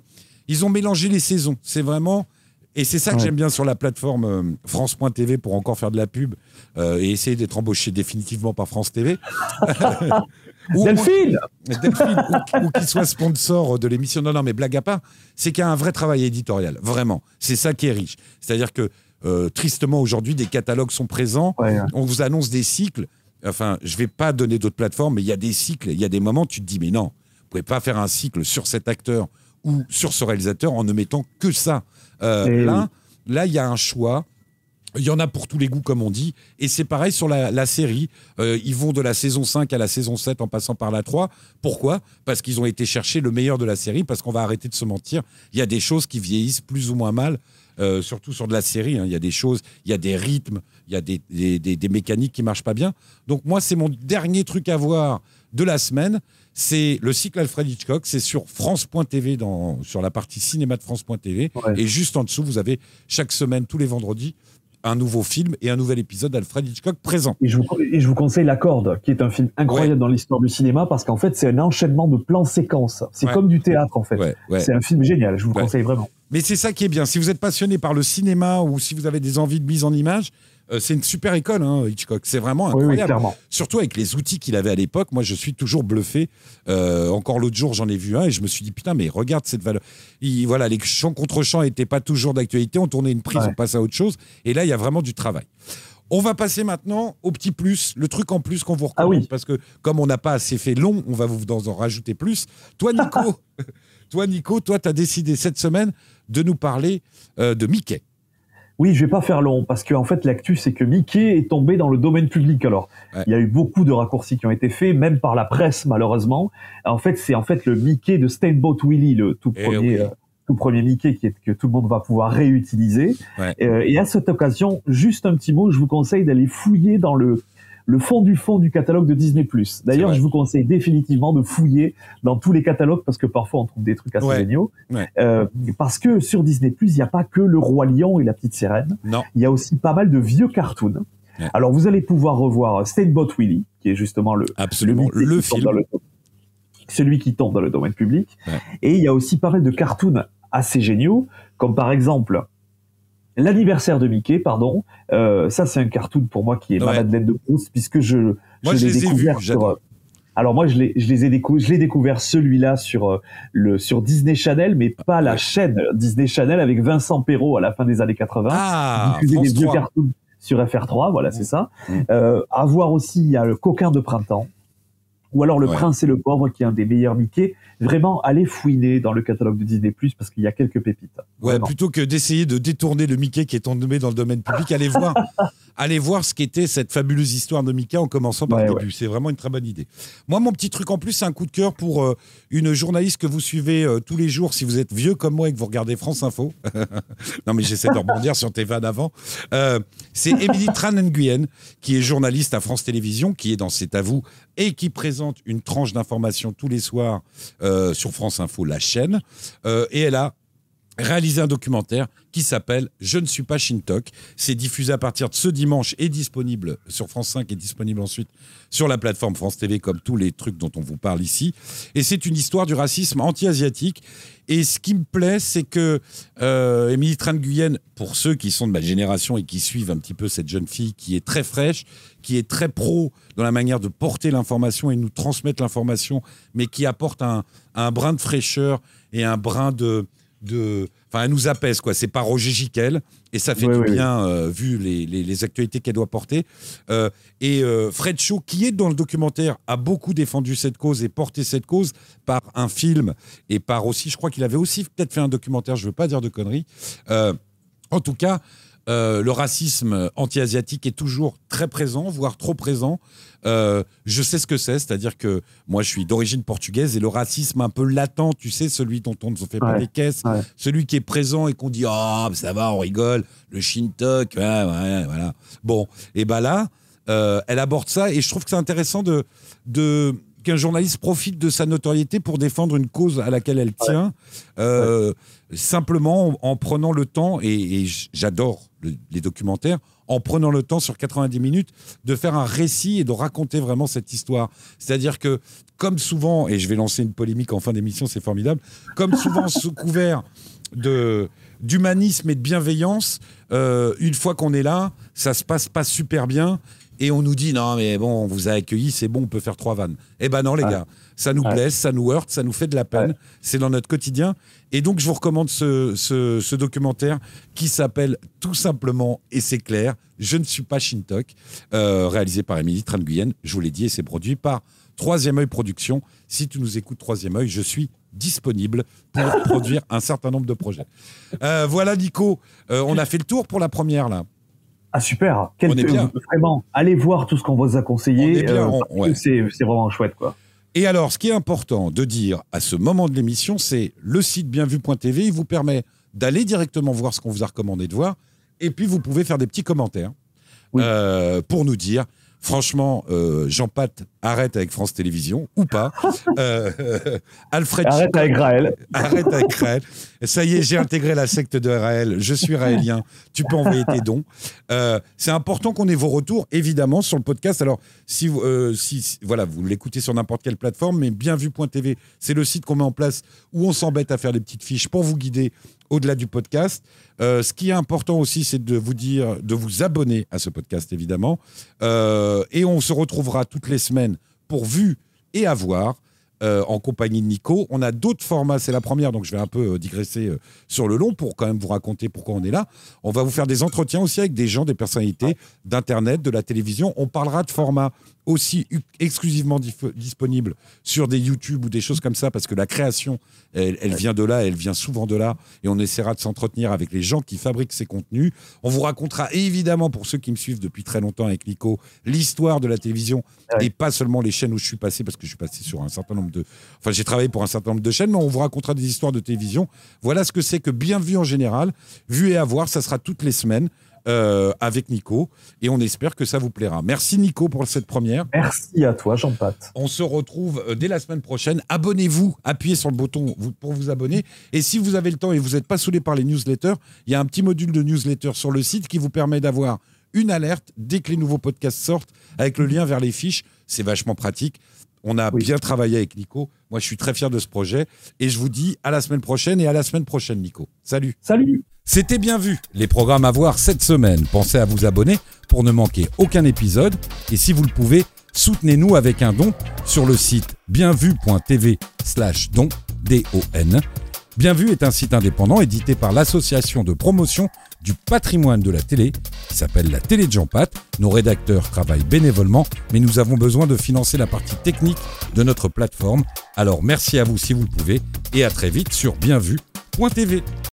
ils ont mélangé les saisons. C'est vraiment. Et c'est ça que Ouais. j'aime bien sur la plateforme euh, France.tv pour encore faire de la pub et essayer d'être embauché définitivement par France TV. Ou- Delphine Delphine, ou, ou qu'il soit sponsor de l'émission. Non, non, mais blague à part, c'est qu'il y a un vrai travail éditorial, vraiment. C'est ça qui est riche. C'est-à-dire que, tristement, aujourd'hui, des catalogues sont présents, Ouais, ouais. on vous annonce des cycles. Enfin, je vais pas donner d'autres plateformes, mais il y a des cycles, il y a des moments, tu te dis, mais non, vous pouvez pas faire un cycle sur cet acteur ou sur ce réalisateur en ne mettant que ça. Euh, Eh là, là, il y a un choix. Il y en a pour tous les goûts, comme on dit. Et c'est pareil sur la, la série. Euh, ils vont de la saison 5 à la saison 7 en passant par la 3. Pourquoi? Parce qu'ils ont été chercher le meilleur de la série, parce qu'on va arrêter de se mentir. Il y a des choses qui vieillissent plus ou moins mal, euh, surtout sur de la série. hein. Il y a des choses, il y a des rythmes, il y a des, des- des- des mécaniques qui marchent pas bien. Donc moi, c'est mon dernier truc à voir de la semaine. C'est le cycle Alfred Hitchcock. C'est sur France.tv, dans, sur la partie cinéma de France.tv. Ouais. Et juste en dessous, vous avez chaque semaine, tous les vendredis, un nouveau film et un nouvel épisode d'Alfred Hitchcock présent. Et je, vous, et je vous conseille La Corde, qui est un film incroyable dans l'histoire du cinéma, parce qu'en fait, c'est un enchaînement de plans séquences. C'est Ouais. comme du théâtre, en fait. Ouais. C'est un film génial, je vous conseille vraiment. Mais c'est ça qui est bien. Si vous êtes passionné par le cinéma ou si vous avez des envies de mise en image, c'est une super école, hein, Hitchcock. C'est vraiment Oui, oui, incroyable. clairement. Surtout avec les outils qu'il avait à l'époque. Moi, je suis toujours bluffé. Euh, encore l'autre jour, j'en ai vu un et je me suis dit, putain, mais regarde cette valeur. Il- voilà, les chants contre chants n'étaient pas toujours d'actualité. On tournait une prise, Ouais. on passe à autre chose. Et là, il y a vraiment du travail. On va passer maintenant au petit plus, le truc en plus qu'on vous Ah recommande. oui. Parce que comme on n'a pas assez fait long, on va vous en en rajouter plus. Toi, Nico, toi, Nico, toi, tu as décidé cette semaine de nous parler euh, de Mickey. Oui, je vais pas faire long parce qu'en fait l'actu c'est que Mickey est tombé dans le domaine public. Alors, Ouais. il y a eu beaucoup de raccourcis qui ont été faits, même par la presse malheureusement. En fait, c'est en fait le Mickey de Steamboat Willie, le tout Eh premier, oui. euh, tout premier Mickey qui est, que tout le monde va pouvoir réutiliser. Ouais. Euh, et à cette occasion, juste un petit mot, je vous conseille d'aller fouiller dans le le fond du fond du catalogue de Disney+. D'ailleurs, je vous conseille définitivement de fouiller dans tous les catalogues parce que parfois on trouve des trucs assez Ouais. géniaux. Ouais. Euh, parce que sur Disney+, il n'y a pas que le roi lion et la petite sirène Non. il y a aussi pas mal de vieux cartoons. Ouais. Alors vous allez pouvoir revoir Steamboat Willie, qui est justement le, Absolument. Le film. le- celui qui tombe dans le domaine public. Ouais. Et il y a aussi pas mal de cartoons assez géniaux, comme par exemple l'anniversaire de Mickey, pardon. Euh, ça c'est un cartoon pour moi qui est ma Ouais. Madeleine de Proust, puisque je, Moi, je l'ai les ai découvert vus, sur, euh, alors moi je l'ai je les ai décou- je l'ai découvert celui-là sur euh, le sur Disney Channel mais pas la chaîne Disney Channel avec Vincent Perrault à la fin des années 80 Ah, des vieux 3. cartoons sur FR3, voilà, c'est ça. Euh, à voir aussi, il y a le coquin de printemps, ou alors le Ouais. prince et le pauvre, qui est un des meilleurs Mickey. Vraiment, allez fouiner dans le catalogue de Disney+, parce qu'il y a quelques pépites. Ouais, Vraiment. plutôt que d'essayer de détourner le Mickey qui est tombé dans le domaine public, allez voir, allez voir ce qu'était cette fabuleuse histoire de Mickey en commençant par Ouais, le début. C'est vraiment une très bonne idée. Moi, mon petit truc en plus, c'est un coup de cœur pour euh, une journaliste que vous suivez euh, tous les jours si vous êtes vieux comme moi et que vous regardez France Info. non, mais j'essaie de rebondir sur tes vannes avant. Euh, c'est Émilie Tran Nguyen, qui est journaliste à France Télévisions, qui est dans C'est à vous et qui présente une tranche d'information tous les soirs euh, sur France Info, la chaîne. Euh, et elle a réalisé un documentaire qui s'appelle Je ne suis pas Shintok. C'est diffusé à partir de ce dimanche et disponible sur France 5 et disponible ensuite sur la plateforme France TV comme tous les trucs dont on vous parle ici. Et c'est une histoire du racisme anti-asiatique. Et ce qui me plaît, c'est que euh, Émilie Tran-Guyenne, pour ceux qui sont de ma génération et qui suivent un petit peu cette jeune fille qui est très fraîche, qui est très pro dans la manière de porter l'information et nous transmettre l'information, mais qui apporte un brin de fraîcheur et un brin de, de, enfin, elle nous apaise quoi. C'est pas Roger Giquel et ça fait Ouais, du bien euh, vu les, les- les actualités qu'elle doit porter. Euh, et euh, Fred Shaw, qui est dans le documentaire, a beaucoup défendu cette cause et porté cette cause par un film et par aussi, je crois qu'il avait aussi peut-être fait un documentaire. Je veux pas dire de conneries. En tout cas. Euh, le racisme anti-asiatique est toujours très présent, voire trop présent. Euh, je sais ce que c'est, c'est-à-dire que moi je suis d'origine portugaise et le racisme un peu latent, tu sais, celui dont on ne se fait pas Ouais, des caisses, ouais. celui qui est présent et qu'on dit ah ça va, on rigole, le shintok, ouais, voilà. Bon, et ben là, euh, elle aborde ça et je trouve que c'est intéressant de, de qu'un journaliste profite de sa notoriété pour défendre une cause à laquelle elle tient, euh, simplement en, en prenant le temps, et, j'adore le- les documentaires, en prenant le temps sur 90 minutes de faire un récit et de raconter vraiment cette histoire. C'est-à-dire que, comme souvent, et je vais lancer une polémique en fin d'émission, c'est formidable, comme souvent sous couvert de d'humanisme et de bienveillance, euh, une fois qu'on est là, ça se passe pas super bien. Et on nous dit non mais bon on vous a accueilli c'est bon on peut faire trois vannes. Eh ben non les Ouais. gars ça nous Ouais. blesse ça nous heurte ça nous fait de la peine Ouais. c'est dans notre quotidien et donc je vous recommande ce, ce- ce documentaire qui s'appelle tout simplement et c'est clair je ne suis pas Shintok euh, réalisé par Émilie Tranguyen je vous l'ai dit et c'est produit par Troisième œil production si tu nous écoutes Troisième œil je suis disponible pour produire un certain nombre de projets. Euh, voilà Nico Euh, on a fait le tour pour la première là. Ah super, Quel- On est bien. vraiment, allez voir tout ce qu'on vous a conseillé. Euh, ouais. c'est c'est vraiment chouette quoi. Et alors, ce qui est important de dire à ce moment de l'émission, c'est le site bienvu.tv, il vous permet d'aller directement voir ce qu'on vous a recommandé de voir, et puis vous pouvez faire des petits commentaires Oui. euh, pour nous dire, franchement, euh, Jean Pat arrête avec France Télévisions ou pas. Euh, Alfred Arrête avec Raël. Arrête avec Raël. Ça y est, j'ai intégré la secte de Raël. Je suis raélien. Tu peux envoyer tes dons. Euh, c'est important qu'on ait vos retours, évidemment, sur le podcast. Alors, si, vous- si, si- voilà, vous l'écoutez sur n'importe quelle plateforme, mais bienvu.tv, c'est le site qu'on met en place où on s'embête à faire des petites fiches pour vous guider au-delà du podcast. Euh, ce qui est important aussi, c'est de vous dire, de vous abonner à ce podcast, évidemment. Euh, et on se retrouvera toutes les semaines pour Vu et Avoir. Euh, en compagnie de Nico. On a d'autres formats, c'est la première, donc je vais un peu euh, digresser euh, sur le long pour quand même vous raconter pourquoi on est là. On va vous faire des entretiens aussi avec des gens, des personnalités d'Internet, de la télévision. On parlera de formats aussi exclusivement disponibles sur des YouTube ou des choses comme ça, parce que la création, elle, elle vient de là, elle vient souvent de là, et on essaiera de s'entretenir avec les gens qui fabriquent ces contenus. On vous racontera évidemment, pour ceux qui me suivent depuis très longtemps avec Nico, l'histoire de la télévision, Ouais. et pas seulement les chaînes où je suis passé, parce que je suis passé sur un certain nombre de... Enfin, j'ai travaillé pour un certain nombre de chaînes, mais on vous racontera des histoires de télévision. Voilà ce que c'est que bien vu en général. Vu et à voir, ça sera toutes les semaines. euh, avec Nico et on espère que ça vous plaira. Merci Nico pour cette première. Merci à toi, Jean-Pat. On se retrouve euh, dès la semaine prochaine. Abonnez-vous, appuyez sur le bouton pour vous abonner. Et si vous avez le temps et vous n'êtes pas saoulé par les newsletters, il y a un petit module de newsletter sur le site qui vous permet d'avoir une alerte dès que les nouveaux podcasts sortent avec le lien vers les fiches. C'est vachement pratique. On a Oui. bien travaillé avec Nico. Moi, je suis très fier de ce projet. Et je vous dis à la semaine prochaine et à la semaine prochaine, Nico. Salut. Salut C'était bien vu. Les programmes à voir cette semaine. Pensez à vous abonner pour ne manquer aucun épisode. Et si vous le pouvez, soutenez-nous avec un don sur le site bienvu.tv slash don, D-O-N. Bienvu est un site indépendant édité par l'association de promotion du patrimoine de la télé qui s'appelle la Télé de Jean Pat. Nos rédacteurs travaillent bénévolement, mais nous avons besoin de financer la partie technique de notre plateforme. Alors merci à vous si vous le pouvez et à très vite sur bienvu.tv.